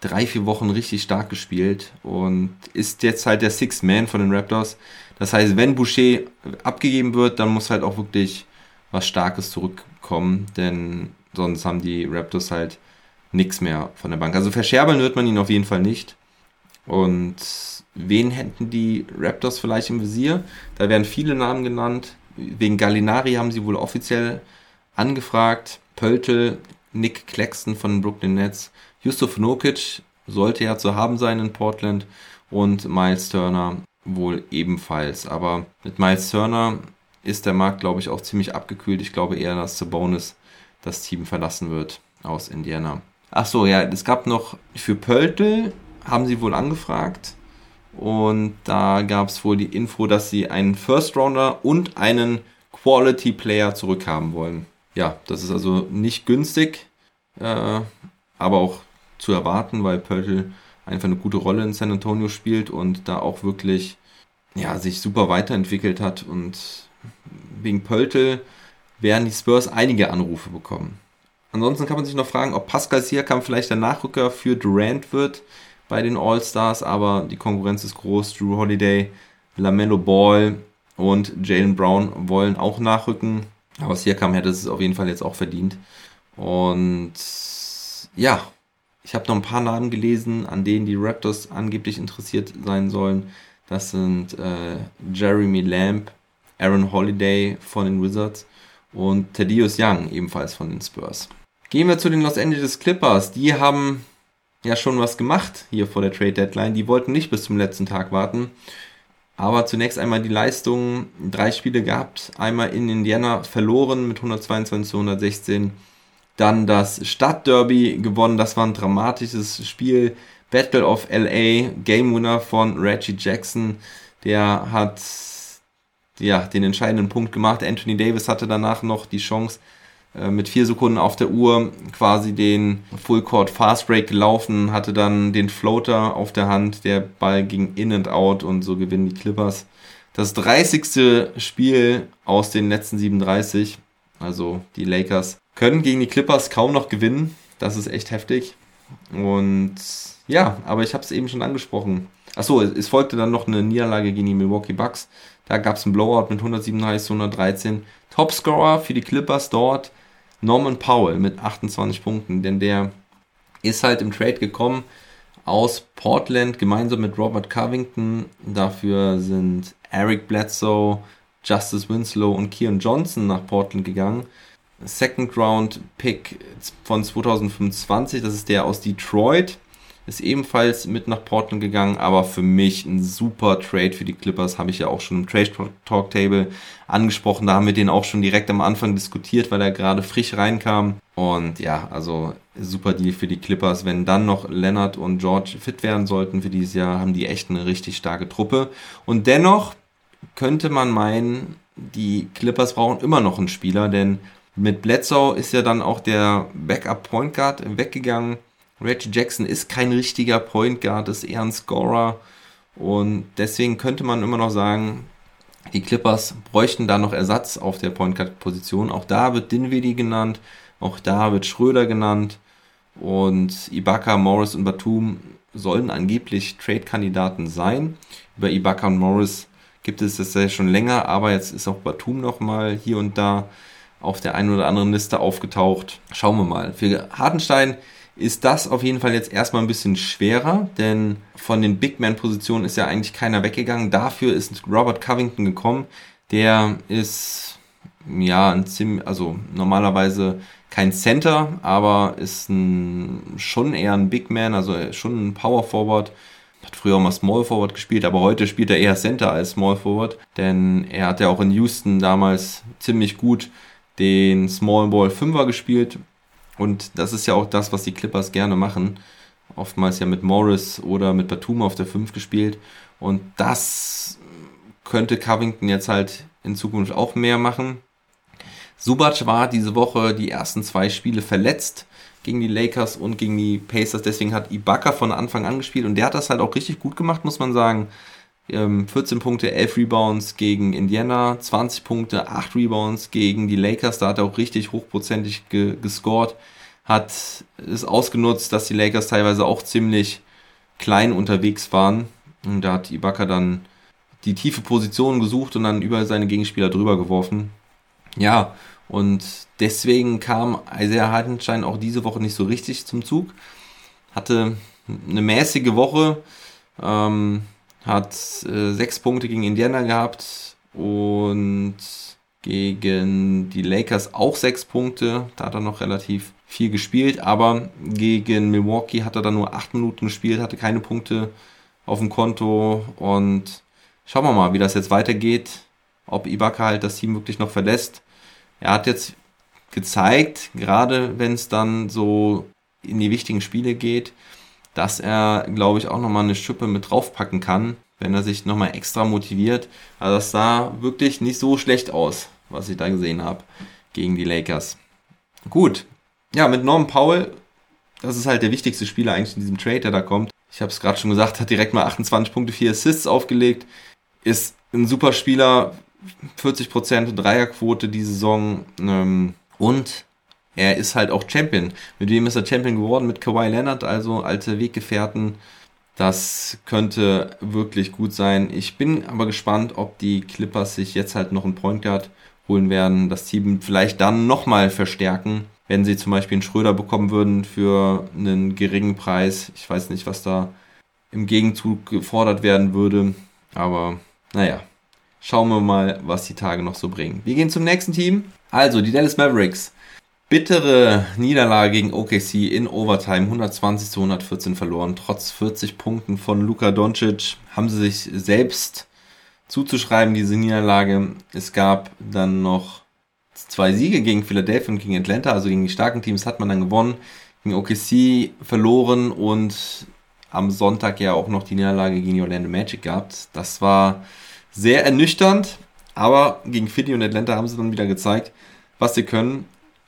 drei, vier Wochen richtig stark gespielt und ist jetzt halt der Sixth Man von den Raptors. Das heißt, wenn Boucher abgegeben wird, dann muss halt auch wirklich was Starkes zurückkommen, denn sonst haben die Raptors halt nichts mehr von der Bank. Also verscherbeln wird man ihn auf jeden Fall nicht. Und wen hätten die Raptors vielleicht im Visier? Da werden viele Namen genannt. Wegen Gallinari haben sie wohl offiziell angefragt. Pöltl, Nick Claxton von Brooklyn Nets, Yusuf Nokic sollte ja zu haben sein in Portland und Miles Turner wohl ebenfalls. Aber mit Miles Turner ist der Markt, glaube ich, auch ziemlich abgekühlt. Ich glaube eher, dass Sabonis das Team verlassen wird aus Indiana. Ach so, ja, es gab noch für Pöltl, haben sie wohl angefragt. Und da gab es wohl die Info, dass sie einen First Rounder und einen Quality Player zurückhaben wollen. Ja, das ist also nicht günstig, äh, aber auch zu erwarten, weil Pöltl einfach eine gute Rolle in San Antonio spielt und da auch wirklich ja, sich super weiterentwickelt hat. Und wegen Pöltl werden die Spurs einige Anrufe bekommen. Ansonsten kann man sich noch fragen, ob Pascal Siakam vielleicht der Nachrücker für Durant wird bei den All-Stars, aber die Konkurrenz ist groß. Drew Holiday, LaMelo Ball und Jalen Brown wollen auch nachrücken. Aber Siakam hätte es auf jeden Fall jetzt auch verdient. Und ja, ich habe noch ein paar Namen gelesen, an denen die Raptors angeblich interessiert sein sollen. Das sind äh, Jeremy Lamb, Aaron Holiday von den Wizards und Thaddeus Young ebenfalls von den Spurs. Gehen wir zu den Los Angeles Clippers. Die haben ja schon was gemacht hier vor der Trade Deadline. Die wollten nicht bis zum letzten Tag warten. Aber zunächst einmal die Leistung, drei Spiele gehabt, einmal in Indiana verloren mit 122 zu 116 dann das Stadtderby gewonnen. Das war ein dramatisches Spiel. Battle of LA, Game Winner von Reggie Jackson. Der hat ja, den entscheidenden Punkt gemacht. Anthony Davis hatte danach noch die Chance, äh, mit vier Sekunden auf der Uhr quasi den Full Court Fast Break gelaufen, hatte dann den Floater auf der Hand. Der Ball ging in und out und so gewinnen die Clippers. Das 30. Spiel aus den letzten 37. Also die Lakers können gegen die Clippers kaum noch gewinnen. Das ist echt heftig. Und ja, aber ich habe es eben schon angesprochen. Achso, es folgte dann noch eine Niederlage gegen die Milwaukee Bucks. Da gab es einen Blowout mit 137 zu 113. Topscorer für die Clippers dort Norman Powell mit 28 Punkten, denn der ist halt im Trade gekommen aus Portland gemeinsam mit Robert Covington. Dafür sind Eric Bledsoe, Justice Winslow und Keon Johnson nach Portland gegangen. Second Round Pick von 2025, das ist der aus Detroit, ist ebenfalls mit nach Portland gegangen, aber für mich ein super Trade für die Clippers, habe ich ja auch schon im Trade Talk Table angesprochen, da haben wir den auch schon direkt am Anfang diskutiert, weil er gerade frisch reinkam. Und ja, also super Deal für die Clippers, wenn dann noch Leonard und George fit werden sollten für dieses Jahr, haben die echt eine richtig starke Truppe. Und dennoch könnte man meinen, die Clippers brauchen immer noch einen Spieler, denn mit Bledsoe ist ja dann auch der Backup Point Guard weggegangen. Reggie Jackson ist kein richtiger Point Guard, ist eher ein Scorer. Und deswegen könnte man immer noch sagen, die Clippers bräuchten da noch Ersatz auf der Point Guard Position. Auch da wird Dinwiddie genannt, auch da wird Schröder genannt. Und Ibaka, Morris und Batum sollen angeblich Trade-Kandidaten sein. Über Ibaka und Morris gibt es das ja schon länger, aber jetzt ist auch Batum nochmal hier und da auf der einen oder anderen Liste aufgetaucht. Schauen wir mal. Für Hartenstein ist das auf jeden Fall jetzt erstmal ein bisschen schwerer, denn von den Big Man-Positionen ist ja eigentlich keiner weggegangen. Dafür ist Robert Covington gekommen. Der ist ja ein ziemlich, also normalerweise kein Center, aber ist ein, schon eher ein Big Man, also schon ein Power Forward. Hat früher auch mal Small Forward gespielt, aber heute spielt er eher Center als Small Forward, denn er hat ja auch in Houston damals ziemlich gut den Small Ball Fünfer gespielt und das ist ja auch das, was die Clippers gerne machen. Oftmals ja mit Morris oder mit Batum auf der 5 gespielt. Und das könnte Covington jetzt halt in Zukunft auch mehr machen. Subac war diese Woche die ersten zwei Spiele verletzt gegen die Lakers und gegen die Pacers. Deswegen hat Ibaka von Anfang an gespielt und der hat das halt auch richtig gut gemacht, muss man sagen. 14 ähm, Punkte, 11 Rebounds gegen Indiana, 20 Punkte, 8 Rebounds gegen die Lakers. Da hat er auch richtig hochprozentig ge gescored. Hat es ausgenutzt, dass die Lakers teilweise auch ziemlich klein unterwegs waren. Und da hat Ibaka dann die tiefe Position gesucht und dann über seine Gegenspieler drüber geworfen. Ja, und deswegen kam Isaiah Hartenstein auch diese Woche nicht so richtig zum Zug. Hatte eine mäßige Woche. Ähm, hat äh, sechs Punkte gegen Indiana gehabt und gegen die Lakers auch sechs Punkte. Da hat er noch relativ viel gespielt, aber gegen Milwaukee hat er dann nur acht Minuten gespielt, hatte keine Punkte auf dem Konto und schauen wir mal, wie das jetzt weitergeht, ob Ibaka halt das Team wirklich noch verlässt. Er hat jetzt gezeigt, gerade wenn es dann so in die wichtigen Spiele geht, dass er, glaube ich, auch nochmal eine Schippe mit draufpacken kann, wenn er sich nochmal extra motiviert. Also das sah wirklich nicht so schlecht aus, was ich da gesehen habe gegen die Lakers. Gut, ja, mit Norman Powell, das ist halt der wichtigste Spieler eigentlich in diesem Trade, der da kommt. Ich habe es gerade schon gesagt, hat direkt mal 28 Punkte, 4 Assists aufgelegt, ist ein super Spieler, 40% Dreierquote die Saison ähm, und er ist halt auch Champion. Mit wem ist er Champion geworden? Mit Kawhi Leonard, also alte Weggefährten. Das könnte wirklich gut sein. Ich bin aber gespannt, ob die Clippers sich jetzt halt noch einen Point Guard holen werden, das Team vielleicht dann nochmal verstärken, wenn sie zum Beispiel einen Schröder bekommen würden für einen geringen Preis. Ich weiß nicht, was da im Gegenzug gefordert werden würde, aber naja, schauen wir mal, was die Tage noch so bringen. Wir gehen zum nächsten Team. Also, die Dallas Mavericks Bittere Niederlage gegen OKC in Overtime, 120 zu 114 verloren. Trotz 40 Punkten von Luka Doncic haben sie sich selbst zuzuschreiben, diese Niederlage. Es gab dann noch zwei Siege gegen Philadelphia und gegen Atlanta, also gegen die starken Teams hat man dann gewonnen, gegen OKC verloren und am Sonntag ja auch noch die Niederlage gegen die Orlando Magic gehabt. Das war sehr ernüchternd, aber gegen Philly und Atlanta haben sie dann wieder gezeigt, was sie können.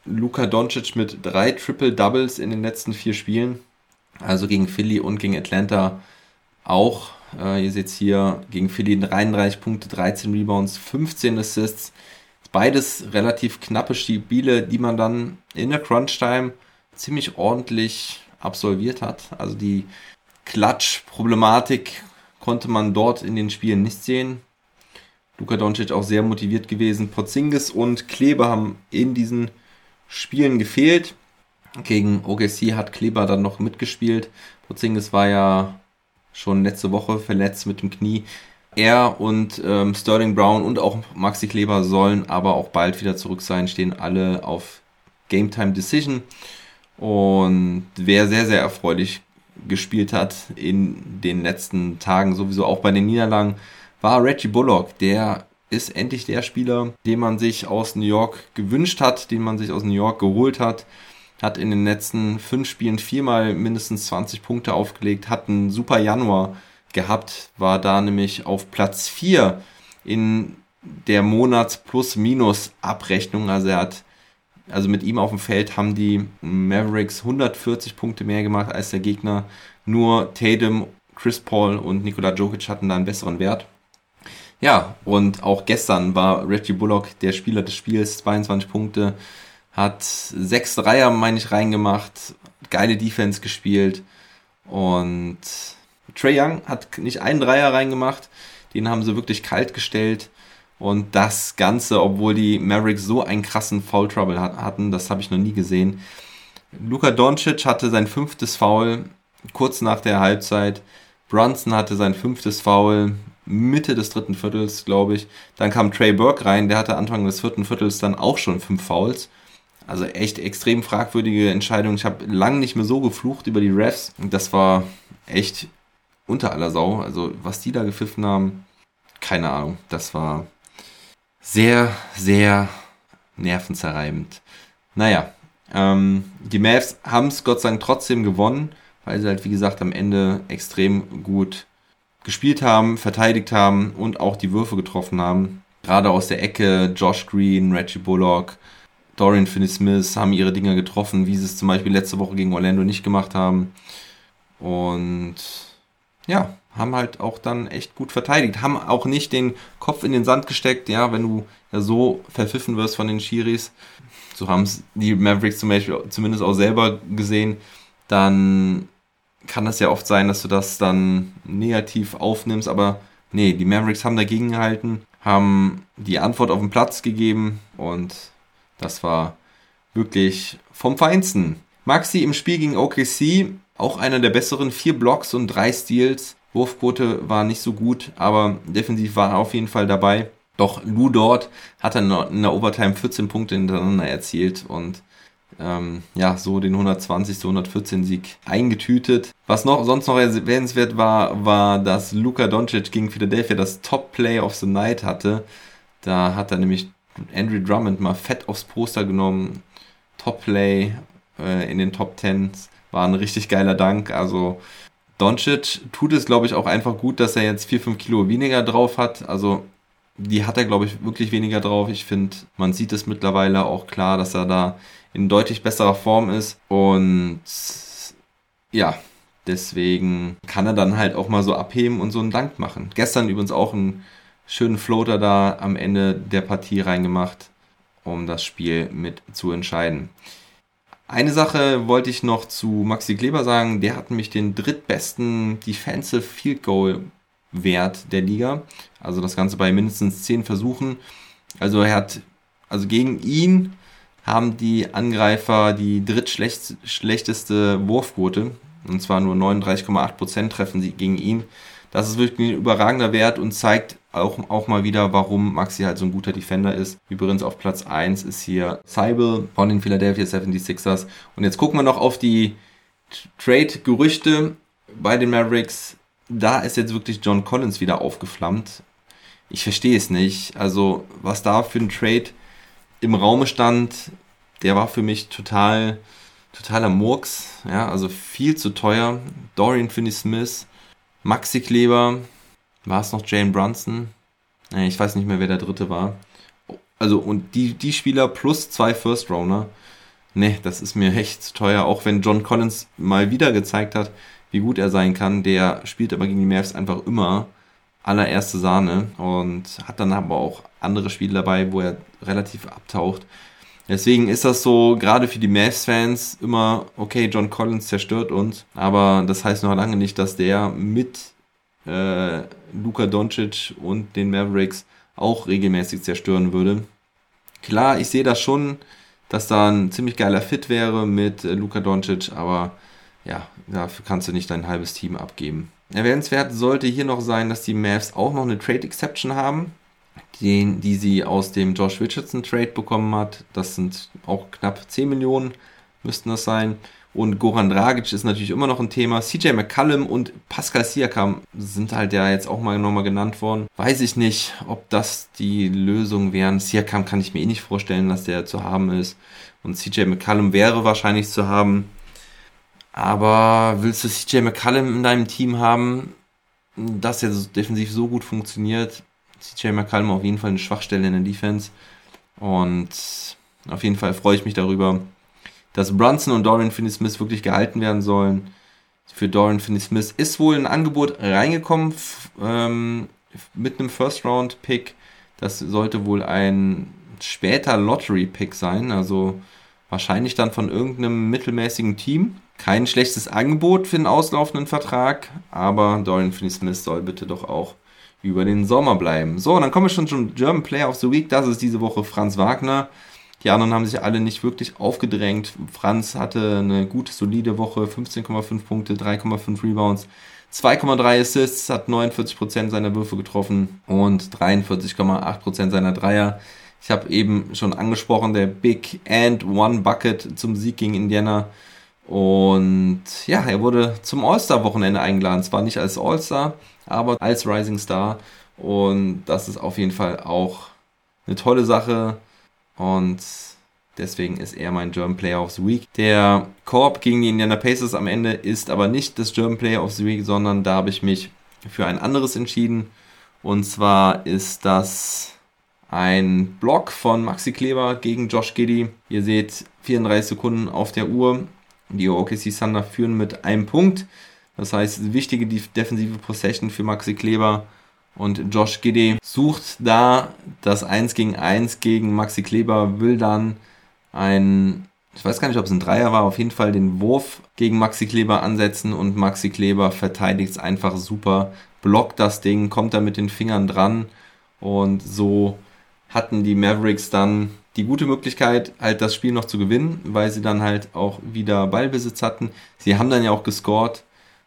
Luka Doncic mit drei Triple Doubles in den letzten vier Spielen. Also gegen Philly und gegen Atlanta auch. Äh, ihr seht hier gegen Philly 33 Punkte, 13 Rebounds, 15 Assists. Beides relativ knappe Spiele, die man dann in der Crunch-Time ziemlich ordentlich absolviert hat. Also die Klatsch-Problematik konnte man dort in den Spielen nicht sehen. Luka Doncic auch sehr motiviert gewesen. Porzingis und Kleber haben in diesen Spielen gefehlt. Gegen OKC hat Kleber dann noch mitgespielt. Porzingis war ja schon letzte Woche verletzt mit dem Knie. Er und ähm, Sterling Brown und auch Maxi Kleber sollen aber auch bald wieder zurück sein, stehen alle auf Game Time Decision. Und wer sehr, sehr erfreulich gespielt hat in den letzten Tagen, sowieso auch bei den Niederlagen, war Reggie Bullock, der ist endlich der Spieler, den man sich aus New York gewünscht hat, den man sich aus New York geholt hat. Hat in den letzten fünf Spielen viermal mindestens 20 Punkte aufgelegt, hat einen super Januar gehabt, war da nämlich auf Platz 4 in der Monats-Plus-Minus-Abrechnung. Also er hat, also mit ihm auf dem Feld haben die Mavericks 140 Punkte mehr gemacht als der Gegner. Nur Tatum, Chris Paul und Nikola Jokic hatten da einen besseren Wert. Ja, und auch gestern war Reggie Bullock der Spieler des Spiels, 22 Punkte, hat sechs Dreier, meine ich, reingemacht, geile Defense gespielt. Und Trey Young hat nicht einen Dreier reingemacht, den haben sie wirklich kalt gestellt. Und das Ganze, obwohl die Mavericks so einen krassen Foul Trouble hatten, das habe ich noch nie gesehen. Luka Doncic hatte sein fünftes Foul kurz nach der Halbzeit. Brunson hatte sein fünftes Foul Mitte des dritten Viertels, glaube ich. Dann kam Trey Burke rein, der hatte Anfang des vierten Viertels dann auch schon fünf Fouls. Also echt extrem fragwürdige Entscheidung. Ich habe lange nicht mehr so geflucht über die Refs. Das war echt unter aller Sau. Also was die da gepfiffen haben, keine Ahnung. Das war sehr, sehr nervenzerreibend. Naja, ähm, die Mavs haben es Gott sei Dank trotzdem gewonnen, weil sie halt, wie gesagt, am Ende extrem gut gespielt haben, verteidigt haben und auch die Würfe getroffen haben. Gerade aus der Ecke, Josh Green, Reggie Bullock, Dorian Finney-Smith haben ihre Dinger getroffen, wie sie es zum Beispiel letzte Woche gegen Orlando nicht gemacht haben. Und ja, haben halt auch dann echt gut verteidigt. Haben auch nicht den Kopf in den Sand gesteckt, ja, wenn du ja so verpfiffen wirst von den Schiris. So haben es die Mavericks zum Beispiel zumindest auch selber gesehen. Dann kann das ja oft sein, dass du das dann negativ aufnimmst, aber nee, die Mavericks haben dagegen gehalten, haben die Antwort auf den Platz gegeben und das war wirklich vom Feinsten. Maxi im Spiel gegen OKC, auch einer der besseren, vier Blocks und drei Steals. Wurfquote war nicht so gut, aber defensiv war er auf jeden Fall dabei. Doch Lou dort hat dann in der Overtime 14 Punkte hintereinander erzielt und ähm, ja, so den 120 zu 114 Sieg eingetütet. Was noch sonst noch erwähnenswert war, war, dass Luka Doncic gegen Philadelphia das Top Play of the Night hatte. Da hat er nämlich Andrew Drummond mal fett aufs Poster genommen. Top Play äh, in den Top 10 war ein richtig geiler Dank. Also Doncic tut es, glaube ich, auch einfach gut, dass er jetzt 4, 5 Kilo weniger drauf hat. Also die hat er, glaube ich, wirklich weniger drauf. Ich finde, man sieht es mittlerweile auch klar, dass er da in deutlich besserer Form ist. Und ja, deswegen kann er dann halt auch mal so abheben und so einen Dank machen. Gestern übrigens auch einen schönen Floater da am Ende der Partie reingemacht, um das Spiel mit zu entscheiden. Eine Sache wollte ich noch zu Maxi Kleber sagen. Der hat nämlich den drittbesten Defensive Field Goal Wert der Liga. Also das Ganze bei mindestens 10 Versuchen. Also er hat, also gegen ihn haben die Angreifer die drittschlechteste Wurfquote. Und zwar nur 39,8% treffen sie gegen ihn. Das ist wirklich ein überragender Wert und zeigt auch, auch mal wieder, warum Maxi halt so ein guter Defender ist. Übrigens auf Platz 1 ist hier Seibel von den Philadelphia 76ers. Und jetzt gucken wir noch auf die Trade-Gerüchte bei den Mavericks. Da ist jetzt wirklich John Collins wieder aufgeflammt. Ich verstehe es nicht. Also, was da für ein Trade im Raume stand, der war für mich total, totaler Murks. Ja, also viel zu teuer. Dorian Finney-Smith, Maxi Kleber, war es noch Jane Brunson? Ich weiß nicht mehr, wer der dritte war. Also, und die, die Spieler plus zwei First Rounder. Ne, das ist mir echt zu teuer. Auch wenn John Collins mal wieder gezeigt hat, wie gut er sein kann. Der spielt aber gegen die Mavs einfach immer allererste Sahne und hat dann aber auch andere Spiele dabei, wo er relativ abtaucht. Deswegen ist das so, gerade für die Mavs-Fans, immer, okay, John Collins zerstört uns, aber das heißt noch lange nicht, dass der mit äh, Luka Doncic und den Mavericks auch regelmäßig zerstören würde. Klar, ich sehe das schon, dass da ein ziemlich geiler Fit wäre mit äh, Luka Doncic, aber ja, dafür kannst du nicht dein halbes Team abgeben. Erwähnenswert sollte hier noch sein, dass die Mavs auch noch eine Trade Exception haben, den, die sie aus dem Josh Richardson Trade bekommen hat. Das sind auch knapp 10 Millionen, müssten das sein. Und Goran Dragic ist natürlich immer noch ein Thema. CJ McCallum und Pascal Siakam sind halt ja jetzt auch mal nochmal genannt worden. Weiß ich nicht, ob das die Lösung wären. Siakam kann ich mir eh nicht vorstellen, dass der zu haben ist. Und CJ McCallum wäre wahrscheinlich zu haben. Aber willst du CJ McCallum in deinem Team haben, das jetzt defensiv so gut funktioniert? CJ McCallum auf jeden Fall eine Schwachstelle in der Defense. Und auf jeden Fall freue ich mich darüber, dass Brunson und Dorian Finney-Smith wirklich gehalten werden sollen. Für Dorian Finney-Smith ist wohl ein Angebot reingekommen ähm, mit einem First-Round-Pick. Das sollte wohl ein später Lottery-Pick sein, also Wahrscheinlich dann von irgendeinem mittelmäßigen Team. Kein schlechtes Angebot für einen auslaufenden Vertrag, aber Dorian Finney-Smith soll bitte doch auch über den Sommer bleiben. So, dann kommen wir schon zum German Player of the Week. Das ist diese Woche Franz Wagner. Die anderen haben sich alle nicht wirklich aufgedrängt. Franz hatte eine gute, solide Woche, 15,5 Punkte, 3,5 Rebounds, 2,3 Assists, hat 49% seiner Würfe getroffen und 43,8% seiner Dreier. Ich habe eben schon angesprochen, der Big and One Bucket zum Sieg gegen Indiana. Und ja, er wurde zum All-Star-Wochenende eingeladen. Zwar nicht als All-Star, aber als Rising Star. Und das ist auf jeden Fall auch eine tolle Sache. Und deswegen ist er mein German Player of the Week. Der Korb gegen die Indiana Pacers am Ende ist aber nicht das German Player of the Week, sondern da habe ich mich für ein anderes entschieden. Und zwar ist das ein Block von Maxi Kleber gegen Josh Giddy. Ihr seht 34 Sekunden auf der Uhr. Die OKC Thunder führen mit einem Punkt. Das heißt, wichtige defensive Possession für Maxi Kleber. Und Josh Giddy sucht da das 1 gegen 1 gegen Maxi Kleber, will dann ein, ich weiß gar nicht, ob es ein Dreier war, auf jeden Fall den Wurf gegen Maxi Kleber ansetzen und Maxi Kleber verteidigt es einfach super, blockt das Ding, kommt da mit den Fingern dran und so hatten die Mavericks dann die gute Möglichkeit, halt das Spiel noch zu gewinnen, weil sie dann halt auch wieder Ballbesitz hatten. Sie haben dann ja auch gescored,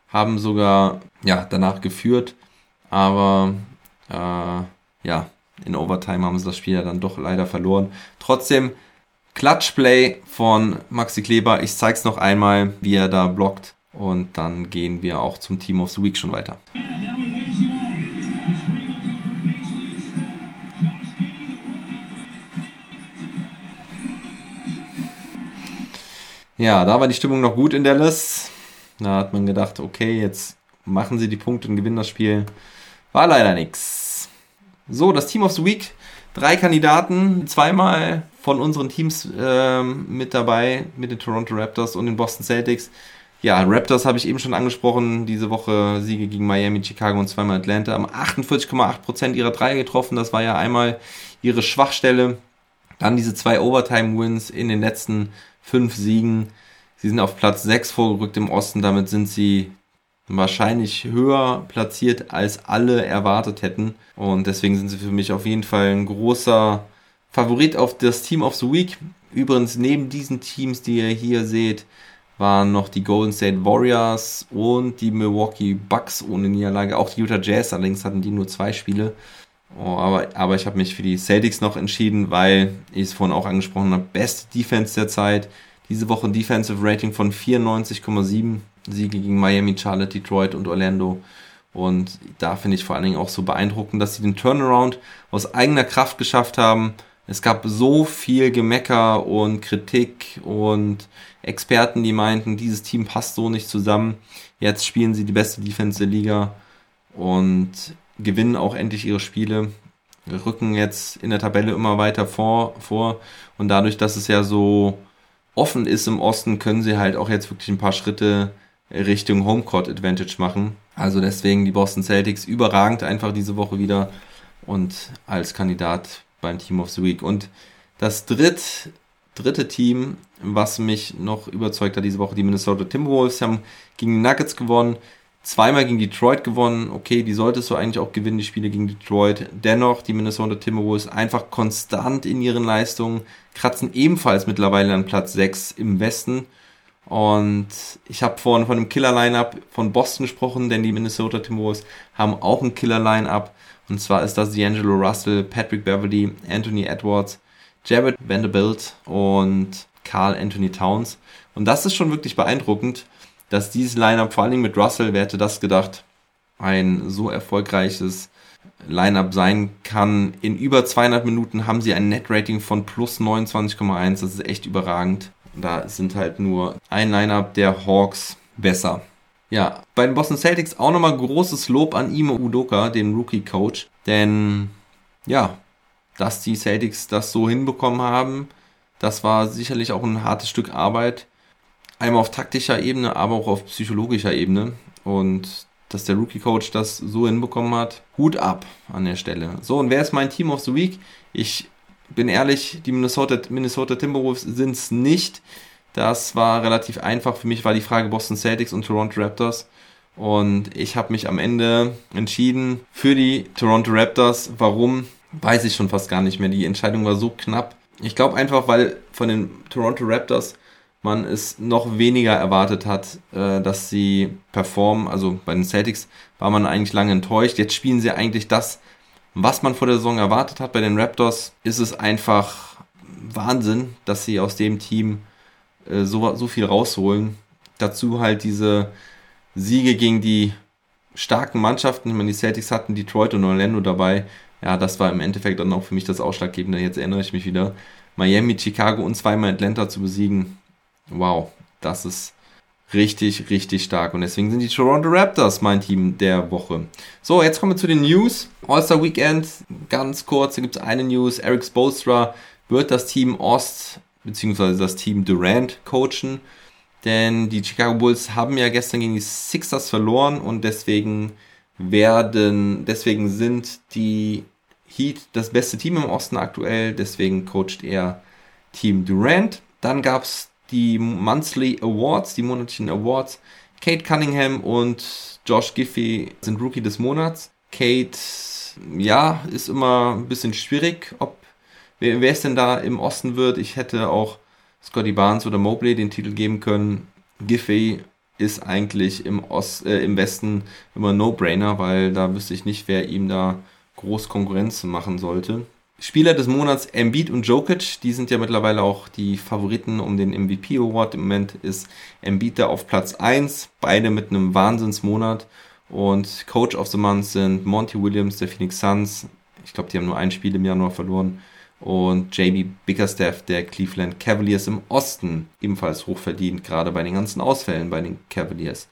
haben sogar ja danach geführt, aber äh, ja, in Overtime haben sie das Spiel ja dann doch leider verloren. Trotzdem Klatschplay von Maxi Kleber. Ich zeig's noch einmal, wie er da blockt und dann gehen wir auch zum Team of the Week schon weiter. Ja, da war die Stimmung noch gut in Dallas. Da hat man gedacht, okay, jetzt machen sie die Punkte und gewinnen das Spiel. War leider nichts. So, das Team of the Week. Drei Kandidaten, zweimal von unseren Teams äh, mit dabei, mit den Toronto Raptors und den Boston Celtics. Ja, Raptors habe ich eben schon angesprochen. Diese Woche Siege gegen Miami, Chicago und zweimal Atlanta. Haben 48,8% ihrer Dreier getroffen. Das war ja einmal ihre Schwachstelle. Dann diese zwei Overtime-Wins in den letzten fünf Siegen. Sie sind auf Platz 6 vorgerückt im Osten, damit sind sie wahrscheinlich höher platziert, als alle erwartet hätten. Und deswegen sind sie für mich auf jeden Fall ein großer Favorit auf das Team of the Week. Übrigens, neben diesen Teams, die ihr hier seht, waren noch die Golden State Warriors und die Milwaukee Bucks ohne Niederlage. Auch die Utah Jazz, allerdings hatten die nur zwei Spiele. Oh, aber, aber ich habe mich für die Celtics noch entschieden, weil ich es vorhin auch angesprochen habe. Beste Defense der Zeit. Diese Woche Defensive Rating von 94,7. Siege gegen Miami, Charlotte, Detroit und Orlando. Und da finde ich vor allen Dingen auch so beeindruckend, dass sie den Turnaround aus eigener Kraft geschafft haben. Es gab so viel Gemecker und Kritik und Experten, die meinten, dieses Team passt so nicht zusammen. Jetzt spielen sie die beste Defense der Liga. Und gewinnen auch endlich ihre Spiele, rücken jetzt in der Tabelle immer weiter vor, vor und dadurch, dass es ja so offen ist im Osten, können sie halt auch jetzt wirklich ein paar Schritte Richtung Homecourt Advantage machen. Also deswegen die Boston Celtics überragend einfach diese Woche wieder und als Kandidat beim Team of the Week. Und das dritt, dritte Team, was mich noch überzeugt hat diese Woche, die Minnesota Timberwolves, haben gegen die Nuggets gewonnen zweimal gegen Detroit gewonnen. Okay, die solltest du eigentlich auch gewinnen, die Spiele gegen Detroit. Dennoch, die Minnesota Timberwolves einfach konstant in ihren Leistungen, kratzen ebenfalls mittlerweile an Platz 6 im Westen. Und ich habe vorhin von einem Killer-Line-Up von Boston gesprochen, denn die Minnesota Timberwolves haben auch ein Killer-Line-Up. Und zwar ist das D'Angelo Russell, Patrick Beverly, Anthony Edwards, Jared Vanderbilt und Carl Anthony Towns. Und das ist schon wirklich beeindruckend dass dieses Lineup, vor allem mit Russell, wer hätte das gedacht, ein so erfolgreiches Lineup sein kann. In über 200 Minuten haben sie ein Net-Rating von plus 29,1. Das ist echt überragend. Da sind halt nur ein Lineup der Hawks besser. Ja, bei den Boston Celtics auch nochmal großes Lob an Imo Udoka, den Rookie-Coach. Denn, ja, dass die Celtics das so hinbekommen haben, das war sicherlich auch ein hartes Stück Arbeit. Einmal auf taktischer Ebene, aber auch auf psychologischer Ebene. Und dass der Rookie-Coach das so hinbekommen hat, Hut ab an der Stelle. So, und wer ist mein Team of the Week? Ich bin ehrlich, die Minnesota, Minnesota Timberwolves sind es nicht. Das war relativ einfach. Für mich war die Frage Boston Celtics und Toronto Raptors. Und ich habe mich am Ende entschieden für die Toronto Raptors. Warum? Weiß ich schon fast gar nicht mehr. Die Entscheidung war so knapp. Ich glaube einfach, weil von den Toronto Raptors man es noch weniger erwartet hat, äh, dass sie performen. Also bei den Celtics war man eigentlich lange enttäuscht. Jetzt spielen sie eigentlich das, was man vor der Saison erwartet hat. Bei den Raptors ist es einfach Wahnsinn, dass sie aus dem Team äh, so, so viel rausholen. Dazu halt diese Siege gegen die starken Mannschaften. Ich meine, die Celtics hatten Detroit und Orlando dabei. Ja, das war im Endeffekt dann auch für mich das Ausschlaggebende. Jetzt erinnere ich mich wieder. Miami, Chicago und zweimal Atlanta zu besiegen. Wow, das ist richtig, richtig stark. Und deswegen sind die Toronto Raptors mein Team der Woche. So, jetzt kommen wir zu den News. All-Star Weekend, ganz kurz, da gibt es eine News. Eric Spolstra wird das Team Ost bzw. das Team Durant coachen. Denn die Chicago Bulls haben ja gestern gegen die Sixers verloren und deswegen werden, deswegen sind die Heat das beste Team im Osten aktuell. Deswegen coacht er Team Durant. Dann gab es die Monthly Awards, die monatlichen Awards. Kate Cunningham und Josh Giffey sind Rookie des Monats. Kate, ja, ist immer ein bisschen schwierig, ob wer, wer es denn da im Osten wird. Ich hätte auch Scotty Barnes oder Mobley den Titel geben können. Giffey ist eigentlich im, Ost, äh, im Westen immer No-Brainer, weil da wüsste ich nicht, wer ihm da groß Konkurrenz machen sollte. Spieler des Monats Embiid und Jokic, die sind ja mittlerweile auch die Favoriten um den MVP Award. Im Moment ist Embiid da auf Platz 1, beide mit einem Wahnsinnsmonat. Und Coach of the Month sind Monty Williams der Phoenix Suns. Ich glaube, die haben nur ein Spiel im Januar verloren und JB Bickerstaff der Cleveland Cavaliers im Osten, ebenfalls hochverdient, gerade bei den ganzen Ausfällen bei den Cavaliers.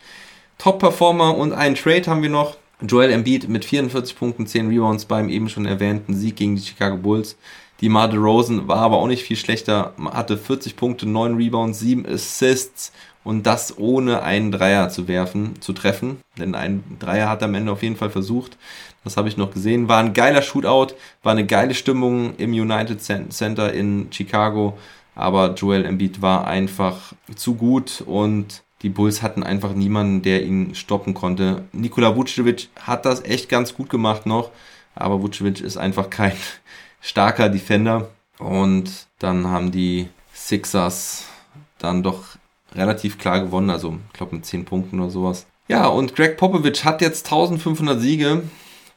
Top-Performer und einen Trade haben wir noch. Joel Embiid mit 44 Punkten, 10 Rebounds beim eben schon erwähnten Sieg gegen die Chicago Bulls. Die Mar Rosen war aber auch nicht viel schlechter, hatte 40 Punkte, 9 Rebounds, 7 Assists und das ohne einen Dreier zu werfen, zu treffen. Denn ein Dreier hat er am Ende auf jeden Fall versucht. Das habe ich noch gesehen. War ein geiler Shootout, war eine geile Stimmung im United Center in Chicago. Aber Joel Embiid war einfach zu gut und die Bulls hatten einfach niemanden, der ihn stoppen konnte. Nikola Vucevic hat das echt ganz gut gemacht noch, aber Vucevic ist einfach kein starker Defender. Und dann haben die Sixers dann doch relativ klar gewonnen, also ich glaube mit 10 Punkten oder sowas. Ja, und Greg Popovich hat jetzt 1500 Siege.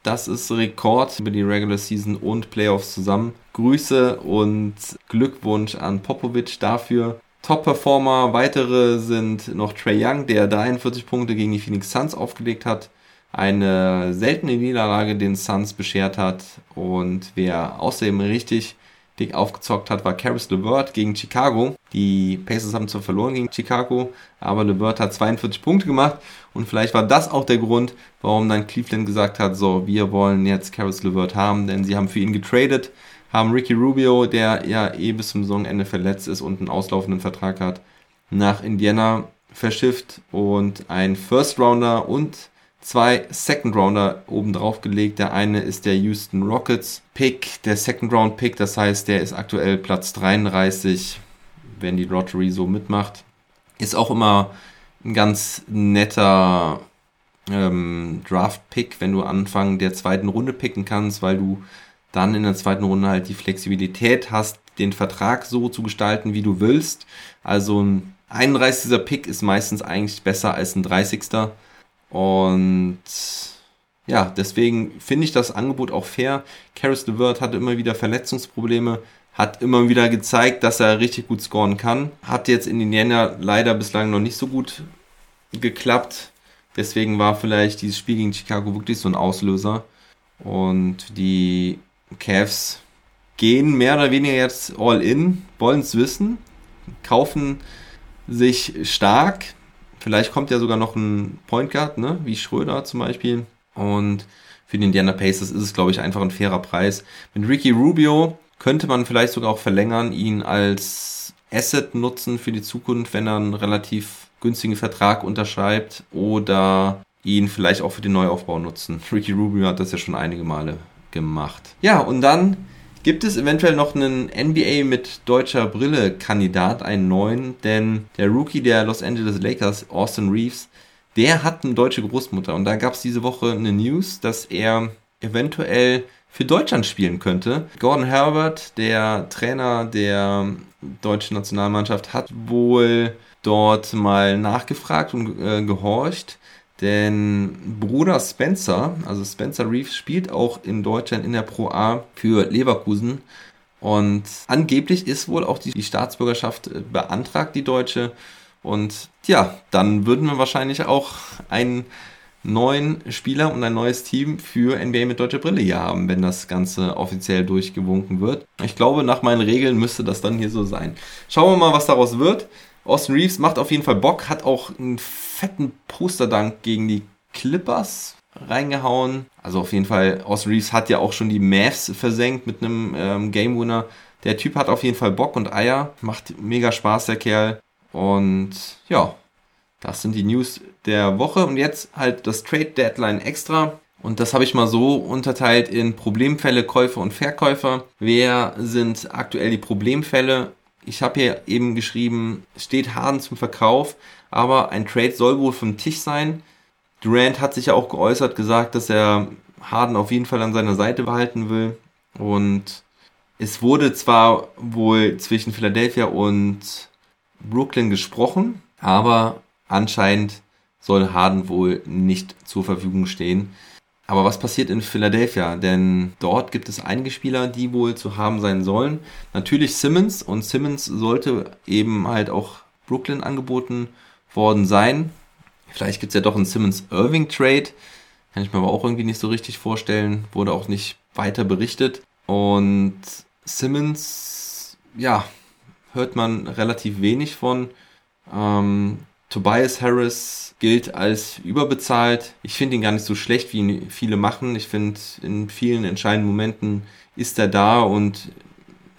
Das ist Rekord über die Regular Season und Playoffs zusammen. Grüße und Glückwunsch an Popovic dafür. Top-Performer, weitere sind noch Trey Young, der 43 Punkte gegen die Phoenix Suns aufgelegt hat, eine seltene Niederlage den Suns beschert hat. Und wer außerdem richtig dick aufgezockt hat, war Caris LeVert gegen Chicago. Die Pacers haben zwar verloren gegen Chicago, aber LeVert hat 42 Punkte gemacht. Und vielleicht war das auch der Grund, warum dann Cleveland gesagt hat, so, wir wollen jetzt Caris LeVert haben, denn sie haben für ihn getradet, haben Ricky Rubio, der ja eh bis zum Saisonende verletzt ist und einen auslaufenden Vertrag hat, nach Indiana verschifft und ein First Rounder und zwei Second Rounder oben drauf gelegt. Der eine ist der Houston Rockets Pick, der Second Round Pick, das heißt, der ist aktuell Platz 33, wenn die Lottery so mitmacht. Ist auch immer ein ganz netter ähm, Draft-Pick, wenn du Anfang der zweiten Runde picken kannst, weil du dann in der zweiten Runde halt die Flexibilität hast, den Vertrag so zu gestalten, wie du willst. Also ein 31. Pick ist meistens eigentlich besser als ein 30. Und ja, deswegen finde ich das Angebot auch fair. Caris LeVert hatte immer wieder Verletzungsprobleme, hat immer wieder gezeigt, dass er richtig gut scoren kann. Hat jetzt in Indiana leider bislang noch nicht so gut geklappt. Deswegen war vielleicht dieses Spiel gegen Chicago wirklich so ein Auslöser. Und die Cavs gehen mehr oder weniger jetzt all in, wollen es wissen, kaufen sich stark, Vielleicht kommt ja sogar noch ein Point Guard, ne? wie Schröder zum Beispiel. Und für die Indiana Pacers ist es, glaube ich, einfach ein fairer Preis. Mit Ricky Rubio könnte man vielleicht sogar auch verlängern, ihn als Asset nutzen für die Zukunft, wenn er einen relativ günstigen Vertrag unterschreibt oder ihn vielleicht auch für den Neuaufbau nutzen. Ricky Rubio hat das ja schon einige Male gemacht. Ja, und dann Gibt es eventuell noch einen NBA mit deutscher Brille Kandidat, einen neuen? Denn der Rookie der Los Angeles Lakers, Austin Reeves, der hat eine deutsche Großmutter. Und da gab es diese Woche eine News, dass er eventuell für Deutschland spielen könnte. Gordon Herbert, der Trainer der deutschen Nationalmannschaft, hat wohl dort mal nachgefragt und äh, gehorcht. Denn Bruder Spencer, also Spencer Reeves, spielt auch in Deutschland in der Pro A für Leverkusen. Und angeblich ist wohl auch die, Staatsbürgerschaft äh, beantragt, die deutsche. Und ja, dann würden wir wahrscheinlich auch einen neuen Spieler und ein neues Team für NBA mit deutscher Brille hier haben, wenn das Ganze offiziell durchgewunken wird. Ich glaube, nach meinen Regeln müsste das dann hier so sein. Schauen wir mal, was daraus wird. Austin Reeves macht auf jeden Fall Bock, hat auch einen fetten Posterdank gegen die Clippers reingehauen. Also auf jeden Fall, Austin Reeves hat ja auch schon die Mavs versenkt mit einem ähm, Game Winner. Der Typ hat auf jeden Fall Bock und Eier, macht mega Spaß, der Kerl. Und ja, das sind die News der Woche. Und jetzt halt das Trade Deadline extra. Und das habe ich mal so unterteilt in Problemfälle, Käufer und Verkäufer. Wer sind aktuell die Problemfälle? Ich habe hier eben geschrieben, steht Harden zum Verkauf, aber ein Trade soll wohl vom Tisch sein. Durant hat sich ja auch geäußert, gesagt, dass er Harden auf jeden Fall an seiner Seite behalten will. Und es wurde zwar wohl zwischen Philadelphia und Brooklyn gesprochen, aber anscheinend soll Harden wohl nicht zur Verfügung stehen. Aber was passiert in Philadelphia? Denn dort gibt es einige Spieler, die wohl zu haben sein sollen. Natürlich Simmons und Simmons sollte eben halt auch Brooklyn angeboten worden sein. Vielleicht gibt es ja doch einen Simmons-Irving-Trade. Kann ich mir aber auch irgendwie nicht so richtig vorstellen. Wurde auch nicht weiter berichtet. Und Simmons, ja, hört man relativ wenig von. Ähm, Tobias Harris gilt als überbezahlt. Ich finde ihn gar nicht so schlecht, wie ihn viele machen. Ich finde, in vielen entscheidenden Momenten ist er da und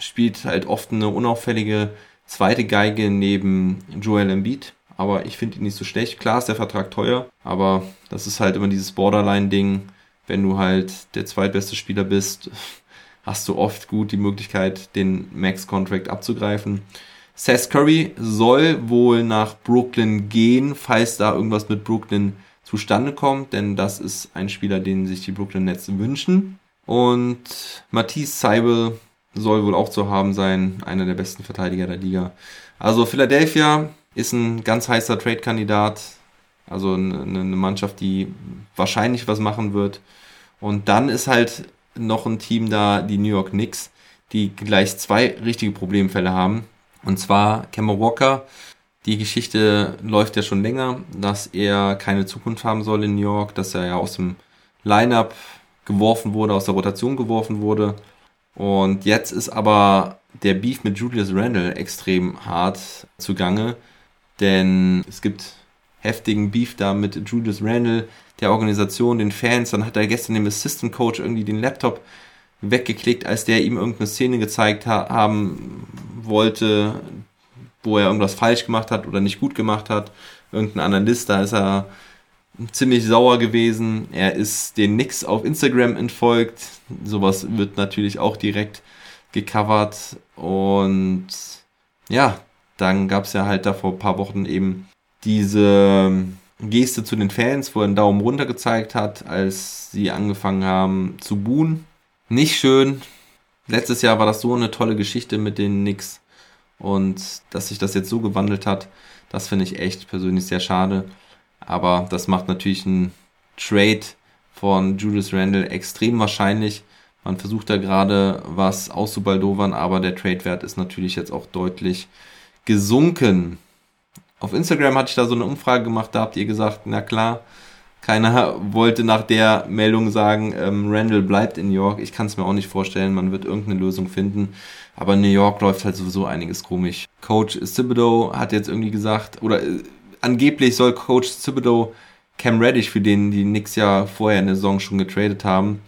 spielt halt oft eine unauffällige zweite Geige neben Joel Embiid. Aber ich finde ihn nicht so schlecht. Klar ist der Vertrag teuer, aber das ist halt immer dieses Borderline-Ding. Wenn du halt der zweitbeste Spieler bist, hast du oft gut die Möglichkeit, den Max-Contract abzugreifen. Seth Curry soll wohl nach Brooklyn gehen, falls da irgendwas mit Brooklyn zustande kommt, denn das ist ein Spieler, den sich die Brooklyn Nets wünschen. Und Matisse Seibel soll wohl auch zu haben sein, einer der besten Verteidiger der Liga. Also Philadelphia ist ein ganz heißer Trade-Kandidat, also eine Mannschaft, die wahrscheinlich was machen wird. Und dann ist halt noch ein Team da, die New York Knicks, die gleich zwei richtige Problemfälle haben. Und zwar Kemba Walker. Die Geschichte läuft ja schon länger, dass er keine Zukunft haben soll in New York, dass er ja aus dem Lineup geworfen wurde, aus der Rotation geworfen wurde. Und jetzt ist aber der Beef mit Julius Randle extrem hart zugange, denn es gibt heftigen Beef da mit Julius Randle, der Organisation, den Fans. Dann hat er gestern dem Assistant Coach irgendwie den Laptop weggeklickt, als der ihm irgendeine Szene gezeigt ha haben wollte, wo er irgendwas falsch gemacht hat oder nicht gut gemacht hat. Irgendein Analyst, da ist er ziemlich sauer gewesen. Er ist den Nix auf Instagram entfolgt. Sowas wird natürlich auch direkt gecovert. Und ja, dann gab es ja halt da vor ein paar Wochen eben diese Geste zu den Fans, wo er einen Daumen runter gezeigt hat, als sie angefangen haben zu buhen. Nicht schön. Letztes Jahr war das so eine tolle Geschichte mit den Knicks. Und dass sich das jetzt so gewandelt hat, das finde ich echt persönlich sehr schade. Aber das macht natürlich einen Trade von Julius Randle extrem wahrscheinlich. Man versucht da gerade was auszubaldowern, aber der Trade-Wert ist natürlich jetzt auch deutlich gesunken. Auf Instagram hatte ich da so eine Umfrage gemacht, da habt ihr gesagt, na klar, keiner wollte nach der Meldung sagen, ähm, Randall bleibt in New York. Ich kann es mir auch nicht vorstellen, man wird irgendeine Lösung finden. Aber in New York läuft halt sowieso einiges komisch. Coach Thibodeau hat jetzt irgendwie gesagt, oder äh, angeblich soll Coach Thibodeau Cam Reddish, für den die Knicks ja vorher in der Saison schon getradet haben,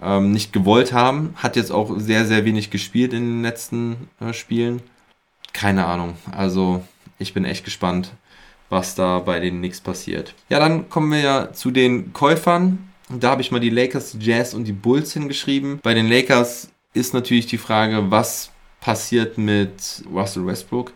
ähm, nicht gewollt haben. Hat jetzt auch sehr, sehr wenig gespielt in den letzten äh, Spielen. Keine Ahnung. Also ich bin echt gespannt, was da bei den Knicks passiert. Ja, dann kommen wir ja zu den Käufern. Da habe ich mal die Lakers, die Jazz und die Bulls hingeschrieben. Bei den Lakers ist natürlich die Frage, was passiert mit Russell Westbrook?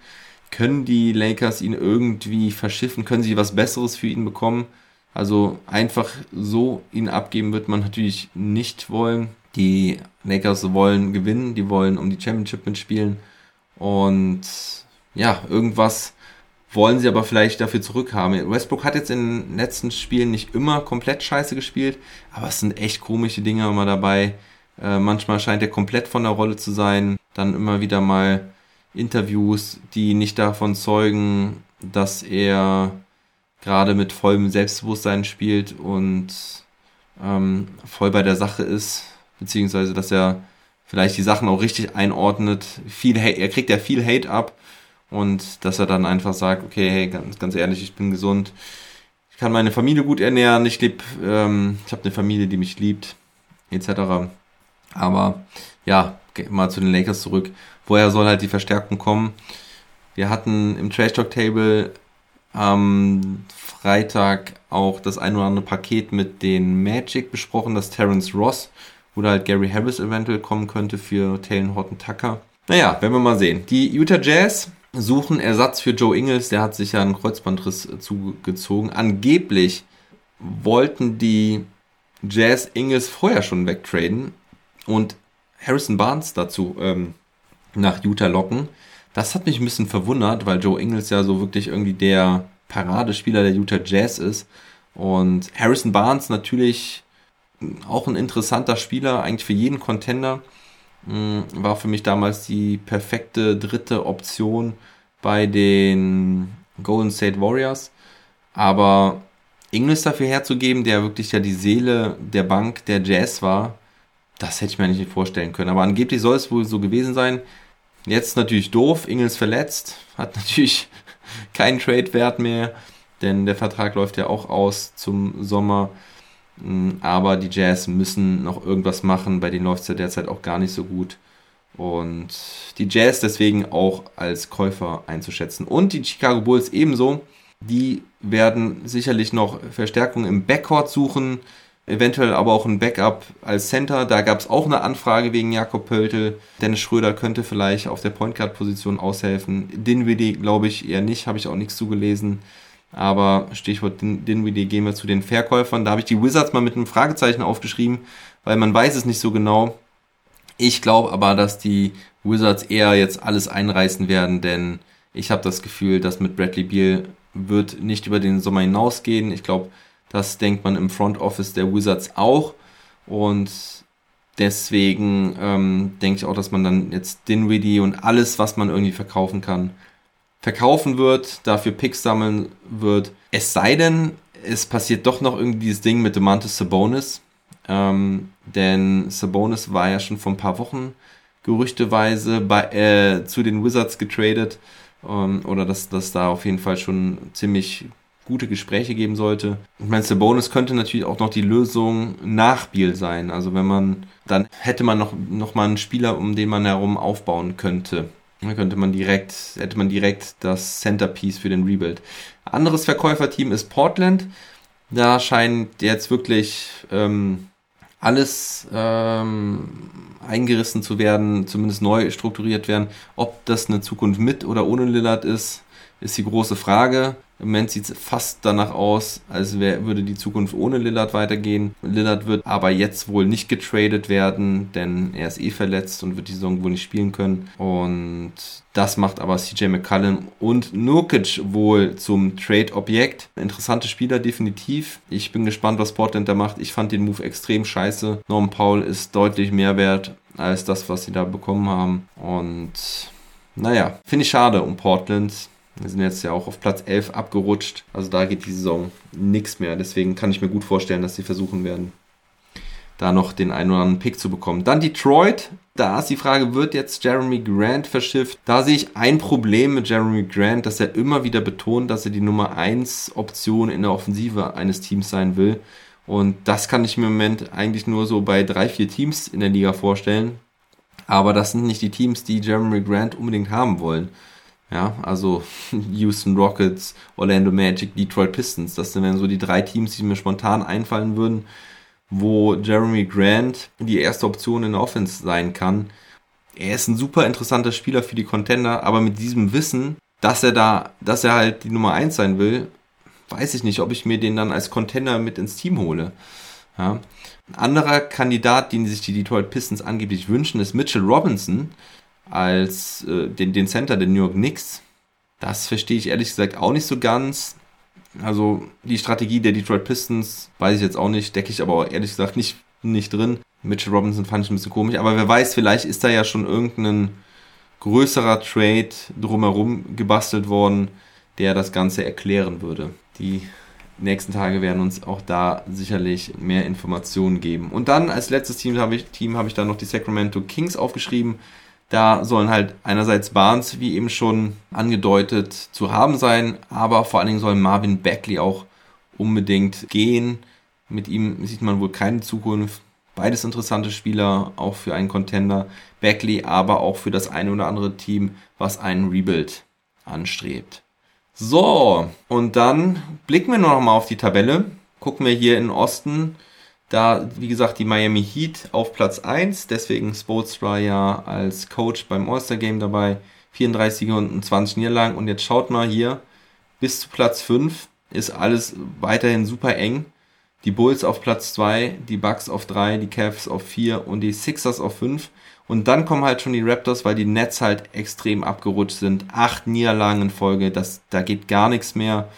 Können die Lakers ihn irgendwie verschiffen? Können sie was Besseres für ihn bekommen? Also einfach so ihn abgeben wird man natürlich nicht wollen. Die Lakers wollen gewinnen, die wollen um die Championship mitspielen. Und ja, irgendwas wollen sie aber vielleicht dafür zurückhaben. Westbrook hat jetzt in den letzten Spielen nicht immer komplett scheiße gespielt, aber es sind echt komische Dinge immer dabei. Äh, manchmal scheint er komplett von der Rolle zu sein. Dann immer wieder mal Interviews, die nicht davon zeugen, dass er gerade mit vollem Selbstbewusstsein spielt und ähm, voll bei der Sache ist, beziehungsweise dass er vielleicht die Sachen auch richtig einordnet. Viel er kriegt ja viel Hate ab und dass er dann einfach sagt, okay, hey, ganz, ganz ehrlich, ich bin gesund, ich kann meine Familie gut ernähren, ich lebe, ähm, ich habe eine Familie, die mich liebt, etc. Aber ja, mal zu den Lakers zurück. Woher soll halt die Verstärkung kommen? Wir hatten im Trash Talk Table am Freitag auch das ein oder andere Paket mit den Magic besprochen, das Terence Ross oder halt Gary Harris eventuell kommen könnte für Taylor Horton Tucker. Naja, werden wir mal sehen. Die Utah Jazz suchen Ersatz für Joe Ingles, der hat sich ja einen Kreuzbandriss zugezogen. Angeblich wollten die Jazz Ingles vorher schon wegtraden und Harrison Barnes dazu ähm, nach Utah locken. Das hat mich ein bisschen verwundert, weil Joe Ingles ja so wirklich irgendwie der Paradespieler der Utah Jazz ist. Und Harrison Barnes natürlich auch ein interessanter Spieler, eigentlich für jeden Contender. Mm, war für mich damals die perfekte dritte Option bei den Golden State Warriors. Aber Ingles dafür herzugeben, der wirklich ja die Seele der Bank der Jazz war, das hätte ich mir nicht vorstellen können. Aber angeblich soll es wohl so gewesen sein. Jetzt natürlich doof, Ingles verletzt, hat natürlich keinen Trade-Wert mehr, denn der Vertrag läuft ja auch aus zum Sommer. Aber die Jazz müssen noch irgendwas machen, bei denen läuft es ja derzeit auch gar nicht so gut. Und die Jazz deswegen auch als Käufer einzuschätzen. Und die Chicago Bulls ebenso. Die werden sicherlich noch Verstärkung im Backcourt suchen eventuell aber auch ein Backup als Center. Da gab es auch eine Anfrage wegen Jakob Pöltl. Dennis Schröder könnte vielleicht auf der Point Guard Position aushelfen. Dinwiddie glaube ich eher nicht, habe ich auch nichts zugelesen. Aber Stichwort Dinwiddie gehen wir zu den Verkäufern. Da habe ich die Wizards mal mit einem Fragezeichen aufgeschrieben, weil man weiß es nicht so genau. Ich glaube aber, dass die Wizards eher jetzt alles einreißen werden, denn ich habe das Gefühl, dass mit Bradley Beal wird nicht über den Sommer hinausgehen. Ich glaube, das denkt man im Front Office der Wizards auch. Und deswegen ähm, denke ich auch, dass man dann jetzt Dinwiddie und alles, was man irgendwie verkaufen kann, verkaufen wird, dafür Picks sammeln wird. Es sei denn, es passiert doch noch irgendwie dieses Ding mit Demantis Sabonis. Ähm, denn Sabonis war ja schon vor ein paar Wochen gerüchteweise bei, äh, zu den Wizards getradet. Ähm, oder dass das da auf jeden Fall schon ziemlich gute Gespräche geben sollte. Ich meine, Sabonis könnte natürlich auch noch die Lösung nach Biel sein. Also wenn man, dann hätte man noch, noch mal einen Spieler, um den man herum aufbauen könnte. Dann könnte man direkt, hätte man direkt das Centerpiece für den Rebuild. Anderes Verkäuferteam ist Portland. Da scheint jetzt wirklich ähm, alles ähm, eingerissen zu werden, zumindest neu strukturiert werden. Ob das eine Zukunft mit oder ohne Lillard ist, ist die große Frage. Im Moment sieht es fast danach aus, als wär, würde die Zukunft ohne Lillard weitergehen. Lillard wird aber jetzt wohl nicht getradet werden, denn er ist eh verletzt und wird die Saison wohl nicht spielen können. Und das macht aber CJ McCullum und Nurkic wohl zum Trade-Objekt. Interessante Spieler definitiv. Ich bin gespannt, was Portland da macht. Ich fand den Move extrem scheiße. Norman Paul ist deutlich mehr wert als das, was sie da bekommen haben. Und naja, finde ich schade um Portland. Wir sind jetzt ja auch auf Platz 11 abgerutscht. Also da geht die Saison nichts mehr. Deswegen kann ich mir gut vorstellen, dass sie versuchen werden, da noch den einen oder anderen Pick zu bekommen. Dann Detroit. Da ist die Frage, wird jetzt Jeremy Grant verschifft? Da sehe ich ein Problem mit Jeremy Grant, dass er immer wieder betont, dass er die Nummer 1 Option in der Offensive eines Teams sein will. Und das kann ich mir im Moment eigentlich nur so bei drei, vier Teams in der Liga vorstellen. Aber das sind nicht die Teams, die Jeremy Grant unbedingt haben wollen. Ja, also Houston Rockets, Orlando Magic, Detroit Pistons. Das sind dann so die drei Teams, die mir spontan einfallen würden, wo Jeremy Grant die erste Option in der Offense sein kann. Er ist ein super interessanter Spieler für die Contender, aber mit diesem Wissen, dass er da, dass er halt die Nummer 1 sein will, weiß ich nicht, ob ich mir den dann als Contender mit ins Team hole. Ja. Ein anderer Kandidat, den sich die Detroit Pistons angeblich wünschen, ist Mitchell Robinson als äh, den, den Center der New York Knicks. Das verstehe ich ehrlich gesagt auch nicht so ganz. Also die Strategie der Detroit Pistons weiß ich jetzt auch nicht, decke ich aber ehrlich gesagt nicht, nicht drin. Mitchell Robinson fand ich ein bisschen komisch, aber wer weiß, vielleicht ist da ja schon irgendein größerer Trade drumherum gebastelt worden, der das Ganze erklären würde. Die nächsten Tage werden uns auch da sicherlich mehr Informationen geben. Und dann als letztes Team habe ich, Team ich dann noch die Sacramento Kings aufgeschrieben. Da sollen halt einerseits Barnes, wie eben schon angedeutet, zu haben sein, aber vor allen Dingen soll Marvin Beckley auch unbedingt gehen. Mit ihm sieht man wohl keine Zukunft. Beides interessante Spieler, auch für einen Contender. Beckley, aber auch für das eine oder andere Team, was einen Rebuild anstrebt. So, und dann blicken wir noch mal auf die Tabelle. Gucken wir hier in Osten. Da, wie gesagt, die Miami Heat auf Platz 1. Deswegen Spoelstra ja als Coach beim All-Star Game dabei. 34 und 20 Niederlagen. Und jetzt schaut mal hier, bis zu Platz 5 ist alles weiterhin super eng. Die Bulls auf Platz 2, die Bucks auf 3, die Cavs auf 4 und die Sixers auf 5. Und dann kommen halt schon die Raptors, weil die Nets halt extrem abgerutscht sind. Acht Niederlagen in Folge, das, da geht gar nichts mehr.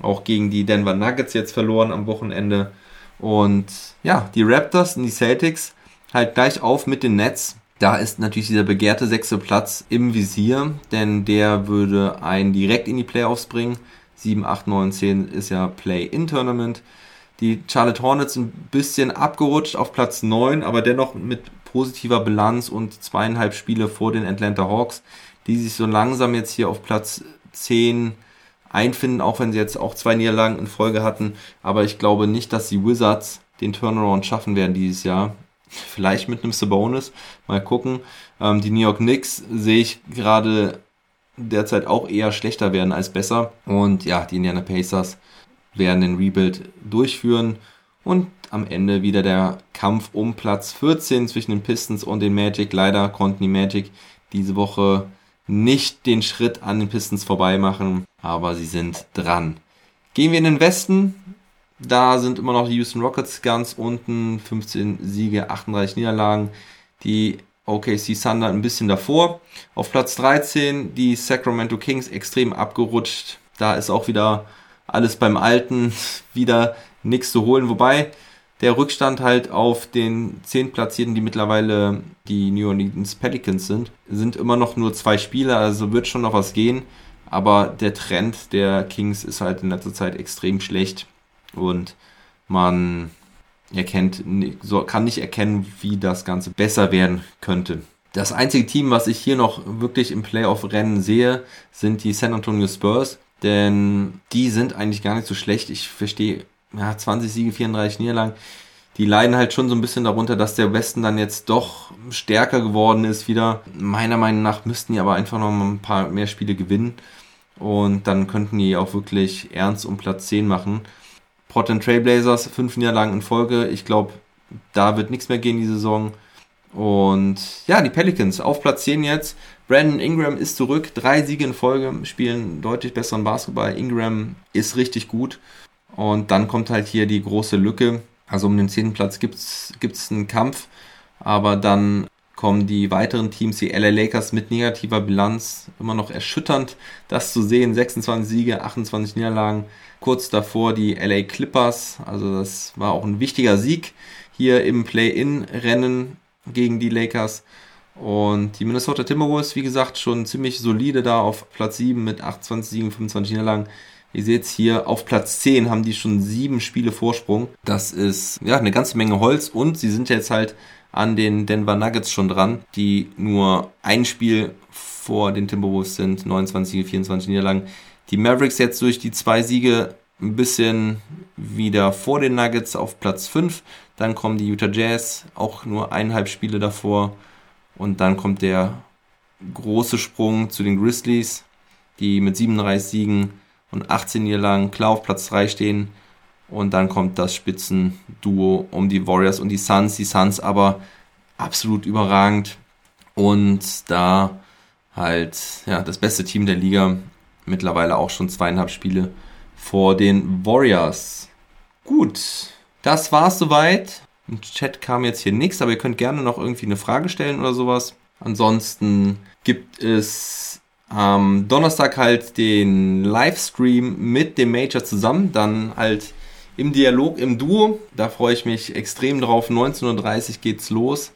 Auch gegen die Denver Nuggets jetzt verloren am Wochenende. Und ja, die Raptors und die Celtics halt gleich auf mit den Nets. Da ist natürlich dieser begehrte sechste Platz im Visier, denn der würde einen direkt in die Playoffs bringen. 7, 8, 9, 10 ist ja Play-in-Tournament. Die Charlotte Hornets ein bisschen abgerutscht auf Platz 9, aber dennoch mit positiver Bilanz und zweieinhalb Spiele vor den Atlanta Hawks, die sich so langsam jetzt hier auf Platz 10 einfinden, auch wenn sie jetzt auch zwei Niederlagen in Folge hatten. Aber ich glaube nicht, dass die Wizards den Turnaround schaffen werden dieses Jahr. Vielleicht mit einem Sabonis. Mal gucken. Ähm, die New York Knicks sehe ich gerade derzeit auch eher schlechter werden als besser. Und ja, die Indiana Pacers werden den Rebuild durchführen. Und am Ende wieder der Kampf um Platz 14 zwischen den Pistons und den Magic. Leider konnten die Magic diese Woche nicht den Schritt an den Pistons vorbei machen, aber sie sind dran. Gehen wir in den Westen. Da sind immer noch die Houston Rockets ganz unten. 15 Siege, 38 Niederlagen. Die OKC Thunder ein bisschen davor. Auf Platz 13 die Sacramento Kings extrem abgerutscht. Da ist auch wieder alles beim Alten, wieder nichts zu holen. Wobei der Rückstand halt auf den 10 Platzierten, die mittlerweile die New Orleans Pelicans sind, sind immer noch nur zwei Spiele, also wird schon noch was gehen. Aber der Trend der Kings ist halt in letzter Zeit extrem schlecht und man erkennt, kann nicht erkennen, wie das Ganze besser werden könnte. Das einzige Team, was ich hier noch wirklich im Playoff-Rennen sehe, sind die San Antonio Spurs, denn die sind eigentlich gar nicht so schlecht. Ich verstehe ja, 20 Siege, 34 Niederlagen. Die leiden halt schon so ein bisschen darunter, dass der Westen dann jetzt doch stärker geworden ist wieder. Meiner Meinung nach müssten die aber einfach noch ein paar mehr Spiele gewinnen. Und dann könnten die auch wirklich ernst um Platz 10 machen. Portland Trailblazers, fünf Niederlagen in Folge. Ich glaube, da wird nichts mehr gehen die Saison. Und ja, die Pelicans auf Platz 10 jetzt. Brandon Ingram ist zurück. Drei Siege in Folge, spielen deutlich besseren Basketball. Ingram ist richtig gut. Und dann kommt halt hier die große Lücke. Also um den 10. Platz gibt es einen Kampf, aber dann kommen die weiteren Teams, die LA Lakers mit negativer Bilanz, immer noch erschütternd, das zu sehen. 26 Siege, 28 Niederlagen. Kurz davor die LA Clippers, also das war auch ein wichtiger Sieg hier im Play-In-Rennen gegen die Lakers. Und die Minnesota Timberwolves, wie gesagt, schon ziemlich solide da auf Platz 7 mit 28 Siegen, 25 Niederlagen. Ihr seht hier, auf Platz 10 haben die schon sieben Spiele Vorsprung. Das ist ja eine ganze Menge Holz und sie sind jetzt halt an den Denver Nuggets schon dran, die nur ein Spiel vor den Timberwolves sind, 29, 24 Niederlagen. Die Mavericks jetzt durch die zwei Siege ein bisschen wieder vor den Nuggets auf Platz 5. Dann kommen die Utah Jazz, auch nur eineinhalb Spiele davor. Und dann kommt der große Sprung zu den Grizzlies, die mit 37 Siegen und 18 Niederlagen klar auf Platz 3 stehen. Und dann kommt das Spitzenduo um die Warriors und die Suns. Die Suns aber absolut überragend. Und da halt ja, das beste Team der Liga. Mittlerweile auch schon zweieinhalb Spiele vor den Warriors. Gut, das war's soweit. Im Chat kam jetzt hier nichts, aber ihr könnt gerne noch irgendwie eine Frage stellen oder sowas. Ansonsten gibt es am Donnerstag halt den Livestream mit dem Major zusammen. Dann halt im Dialog, im Duo. Da freue ich mich extrem drauf. 19.30 Uhr geht's los.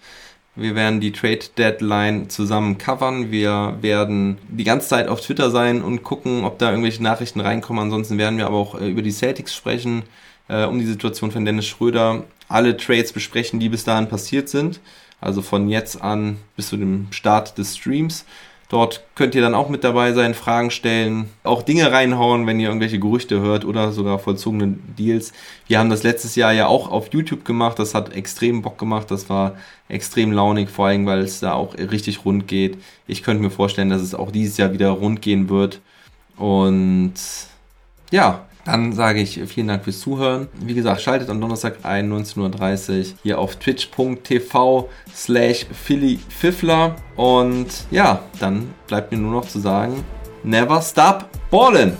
Wir werden die Trade Deadline zusammen covern. Wir werden die ganze Zeit auf Twitter sein und gucken, ob da irgendwelche Nachrichten reinkommen. Ansonsten werden wir aber auch äh, über die Celtics sprechen, äh, um die Situation von Dennis Schröder, alle Trades besprechen, die bis dahin passiert sind. Also von jetzt an bis zu dem Start des Streams. Dort könnt ihr dann auch mit dabei sein, Fragen stellen, auch Dinge reinhauen, wenn ihr irgendwelche Gerüchte hört oder sogar vollzogene Deals. Wir haben das letztes Jahr ja auch auf YouTube gemacht. Das hat extrem Bock gemacht. Das war extrem launig, vor allem, weil es da auch richtig rund geht. Ich könnte mir vorstellen, dass es auch dieses Jahr wieder rund gehen wird. Und ja, dann sage ich vielen Dank fürs Zuhören. Wie gesagt, schaltet am Donnerstag ein, 19.30 Uhr, hier auf twitch.tv slash phillyfiffler. Und ja, dann bleibt mir nur noch zu sagen, never stop ballin'!